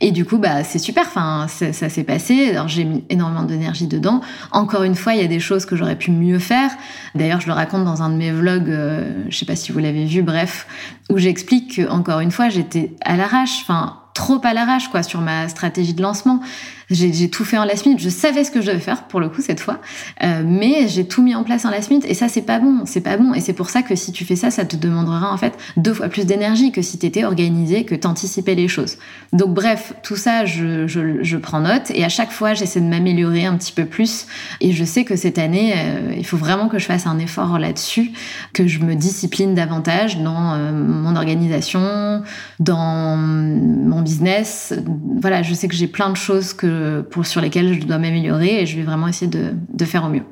et du coup, bah, c'est super. Enfin, ça, s'est passé. Alors, j'ai mis énormément d'énergie dedans. Encore une fois, il y a des choses que j'aurais pu mieux faire. D'ailleurs, je le raconte dans un de mes vlogs. Euh, je sais pas si vous l'avez vu. Bref, où j'explique que encore une fois, j'étais à l'arrache. Enfin, trop à l'arrache, quoi, sur ma stratégie de lancement. J'ai tout fait en last minute. Je savais ce que je devais faire pour le coup cette fois, euh, mais j'ai tout mis en place en last minute et ça c'est pas bon, c'est pas bon. Et c'est pour ça que si tu fais ça, ça te demandera en fait deux fois plus d'énergie que si t'étais organisé, que t'anticipais les choses. Donc bref, tout ça je, je, je prends note et à chaque fois j'essaie de m'améliorer un petit peu plus. Et je sais que cette année, euh, il faut vraiment que je fasse un effort là-dessus, que je me discipline davantage dans euh, mon organisation, dans mon business. Voilà, je sais que j'ai plein de choses que sur lesquels je dois m'améliorer et je vais vraiment essayer de faire au mieux.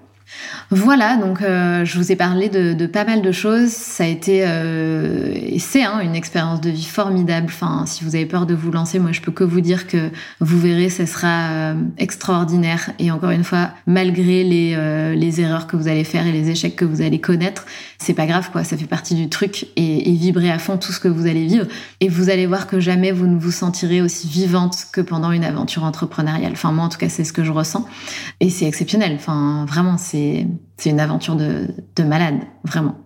Voilà, donc euh, je vous ai parlé de, pas mal de choses. Ça a été euh, et c'est hein, une expérience de vie formidable. Enfin, si vous avez peur de vous lancer, moi je peux que vous dire que vous verrez, ce sera euh, extraordinaire. Et encore une fois, malgré les, erreurs que vous allez faire et les échecs que vous allez connaître, c'est pas grave quoi. Ça fait partie du truc et, et vibrer à fond tout ce que vous allez vivre. Et vous allez voir que jamais vous ne vous sentirez aussi vivante que pendant une aventure entrepreneuriale. Enfin moi en tout cas c'est ce que je ressens et c'est exceptionnel. Enfin vraiment c'est c'est une aventure de, de malade, vraiment.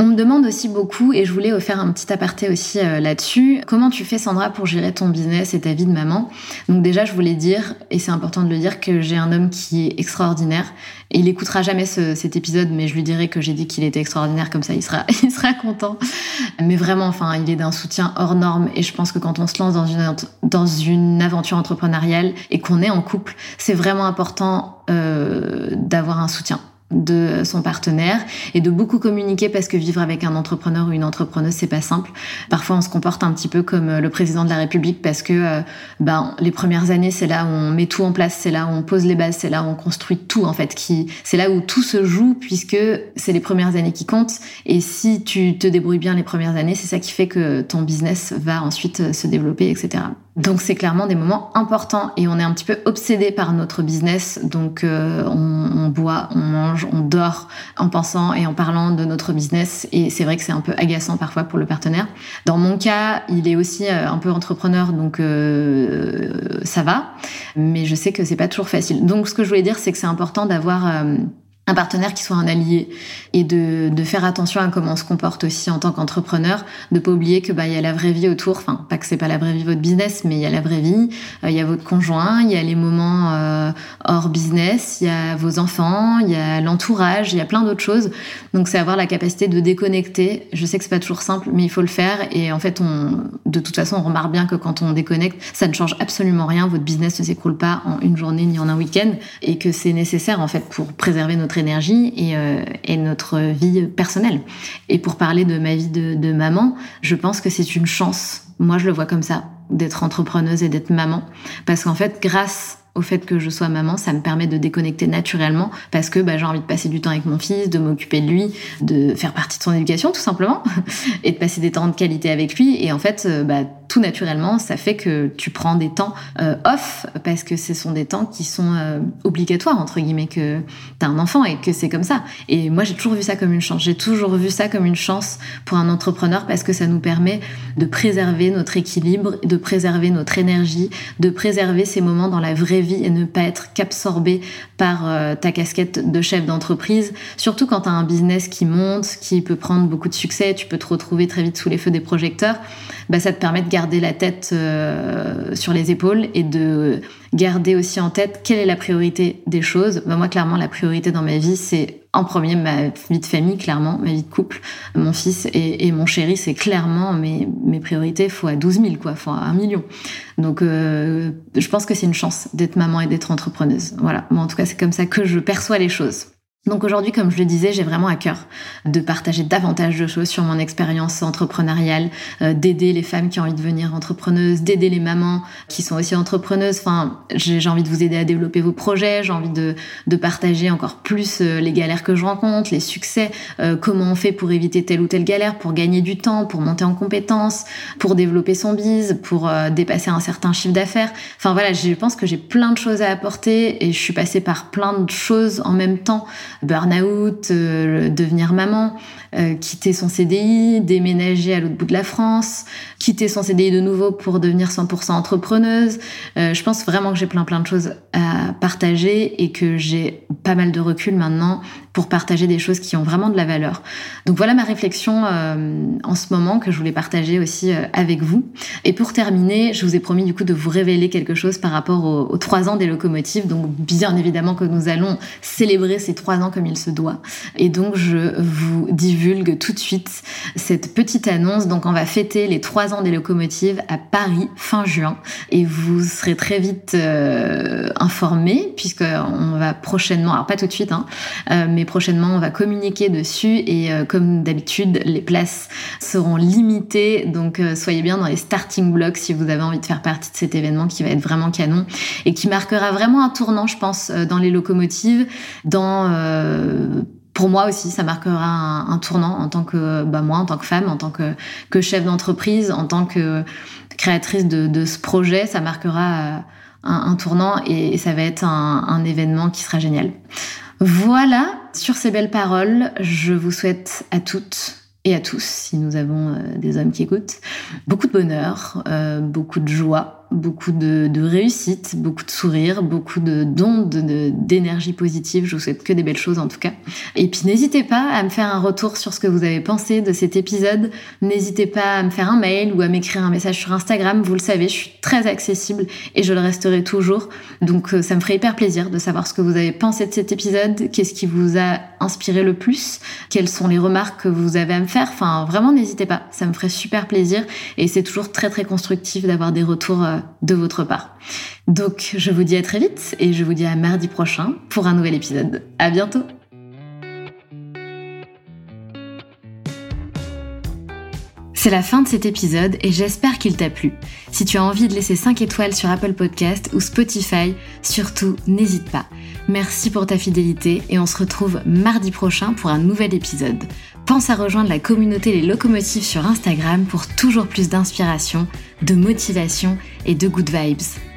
On me demande aussi beaucoup, et je voulais faire un petit aparté aussi euh, là-dessus, comment tu fais Sandra pour gérer ton business et ta vie de maman? Donc déjà, je voulais dire, et c'est important de le dire, que j'ai un homme qui est extraordinaire. Il écoutera jamais cet épisode, mais je lui dirai que j'ai dit qu'il était extraordinaire, comme ça il sera, il sera content. Mais vraiment, enfin, il est d'un soutien hors norme, et je pense que quand on se lance dans une, dans une aventure entrepreneuriale et qu'on est en couple, c'est vraiment important euh, d'avoir un soutien de son partenaire et de beaucoup communiquer parce que vivre avec un entrepreneur ou une entrepreneuse c'est pas simple. Parfois on se comporte un petit peu comme euh, le président de la République parce que euh, ben les premières années c'est là où on met tout en place, c'est là où on pose les bases, c'est là où on construit tout en fait qui c'est là où tout se joue puisque c'est les premières années qui comptent et si tu te débrouilles bien les premières années, c'est ça qui fait que ton business va ensuite euh, se développer etc. Donc c'est clairement des moments importants et on est un petit peu obsédé par notre business. Donc euh, on, boit, on mange, on dort en pensant et en parlant de notre business. Et c'est vrai que c'est un peu agaçant parfois pour le partenaire. Dans mon cas, il est aussi euh, un peu entrepreneur, donc euh, ça va. Mais je sais que c'est pas toujours facile. Donc ce que je voulais dire, c'est que c'est important d'avoir un partenaire qui soit un allié. Et de, faire attention à comment on se comporte aussi en tant qu'entrepreneur, de pas oublier que bah il y a la vraie vie autour, enfin pas que c'est pas la vraie vie votre business, mais il y a la vraie vie, euh, il y a votre conjoint, il y a les moments euh, hors business, il y a vos enfants, il y a l'entourage, il y a plein d'autres choses. Donc c'est avoir la capacité de déconnecter. Je sais que c'est pas toujours simple, mais il faut le faire. Et en fait on de toute façon on remarque bien que quand on déconnecte, ça ne change absolument rien, votre business ne s'écroule pas en une journée ni en un week-end. Et que c'est nécessaire en fait pour préserver notre énergie euh, et, notre vie personnelle. Et pour parler de ma vie de, maman, je pense que c'est une chance. Moi, je le vois comme ça, d'être entrepreneuse et d'être maman. Parce qu'en fait, grâce au fait que je sois maman, ça me permet de déconnecter naturellement parce que bah, j'ai envie de passer du temps avec mon fils, de m'occuper de lui, de faire partie de son éducation tout simplement et de passer des temps de qualité avec lui. Et en fait, euh, bah, tout naturellement, ça fait que tu prends des temps euh, off parce que ce sont des temps qui sont euh, obligatoires entre guillemets que tu as un enfant et que c'est comme ça. Et moi, j'ai toujours vu ça comme une chance. J'ai toujours vu ça comme une chance pour un entrepreneur parce que ça nous permet de préserver notre équilibre, de préserver notre énergie, de préserver ces moments dans la vraie vie et ne pas être qu'absorbé par euh, ta casquette de chef d'entreprise. Surtout quand tu as un business qui monte, qui peut prendre beaucoup de succès, tu peux te retrouver très vite sous les feux des projecteurs. Bah, ça te permet de garder la tête euh, sur les épaules et de garder aussi en tête quelle est la priorité des choses. Bah, moi, clairement, la priorité dans ma vie, c'est en premier ma vie de famille, clairement, ma vie de couple, mon fils et, mon chéri, c'est clairement mes, mes priorités fois 12 000, quoi, fois un million. Donc, euh, je pense que c'est une chance d'être maman et d'être entrepreneuse. Voilà. Moi, en tout cas, c'est comme ça que je perçois les choses. Donc aujourd'hui, comme je le disais, j'ai vraiment à cœur de partager davantage de choses sur mon expérience entrepreneuriale, euh, d'aider les femmes qui ont envie de devenir entrepreneuses, d'aider les mamans qui sont aussi entrepreneuses. Enfin, j'ai envie de vous aider à développer vos projets, j'ai envie de, partager encore plus euh, les galères que je rencontre, les succès, euh, comment on fait pour éviter telle ou telle galère, pour gagner du temps, pour monter en compétences, pour développer son bise, pour dépasser un certain chiffre d'affaires. Enfin voilà, je pense que j'ai plein de choses à apporter et je suis passée par plein de choses en même temps burn-out, euh, devenir maman, euh, quitter son CDI, déménager à l'autre bout de la France, quitter son CDI de nouveau pour devenir 100% entrepreneuse. Euh, je pense vraiment que j'ai plein plein de choses à partager et que j'ai pas mal de recul maintenant pour partager des choses qui ont vraiment de la valeur. Donc voilà ma réflexion en ce moment que je voulais partager aussi avec vous. Et pour terminer, je vous ai promis du coup de vous révéler quelque chose par rapport aux, trois ans des locomotives. Donc bien évidemment que nous allons célébrer ces trois ans comme il se doit. Et donc je vous divulgue tout de suite cette petite annonce. Donc on va fêter les trois ans des locomotives à Paris fin juin. Et vous serez très vite euh, informés puisqu'on va prochainement, alors pas tout de suite, hein, euh, mais prochainement on va communiquer dessus. Et euh, comme d'habitude, les places seront limitées. Donc soyez bien dans les starting blocks si vous avez envie de faire partie de cet événement qui va être vraiment canon et qui marquera vraiment un tournant, je pense, dans les locomotives, dans pour moi aussi, ça marquera un, tournant en tant que bah, moi, en tant que femme, en tant que, chef d'entreprise, en tant que créatrice de, ce projet, ça marquera euh, un, tournant et, ça va être un, un événement qui sera génial. Voilà, sur ces belles paroles, je vous souhaite à toutes et à tous, si nous avons euh, des hommes qui écoutent, beaucoup de bonheur, euh, beaucoup de joie, beaucoup de, de, réussite, beaucoup de sourires, beaucoup de dons, d'énergie positive. Je vous souhaite que des belles choses en tout cas. Et puis n'hésitez pas à me faire un retour sur ce que vous avez pensé de cet épisode. N'hésitez pas à me faire un mail ou à m'écrire un message sur Instagram. Vous le savez, je suis très accessible et je le resterai toujours. Donc euh, ça me ferait hyper plaisir de savoir ce que vous avez pensé de cet épisode, qu'est-ce qui vous a inspiré le plus, quelles sont les remarques que vous avez à me faire? Enfin, vraiment, n'hésitez pas. Ça me ferait super plaisir et c'est toujours très très constructif d'avoir des retours euh, de votre part. Donc, je vous dis à très vite et je vous dis à mardi prochain pour un nouvel épisode. À bientôt! C'est la fin de cet épisode et j'espère qu'il t'a plu. Si tu as envie de laisser 5 étoiles sur Apple Podcast ou Spotify, surtout n'hésite pas. Merci pour ta fidélité et on se retrouve mardi prochain pour un nouvel épisode. Pense à rejoindre la communauté Les Locomotives sur Instagram pour toujours plus d'inspiration, de motivation et de good vibes.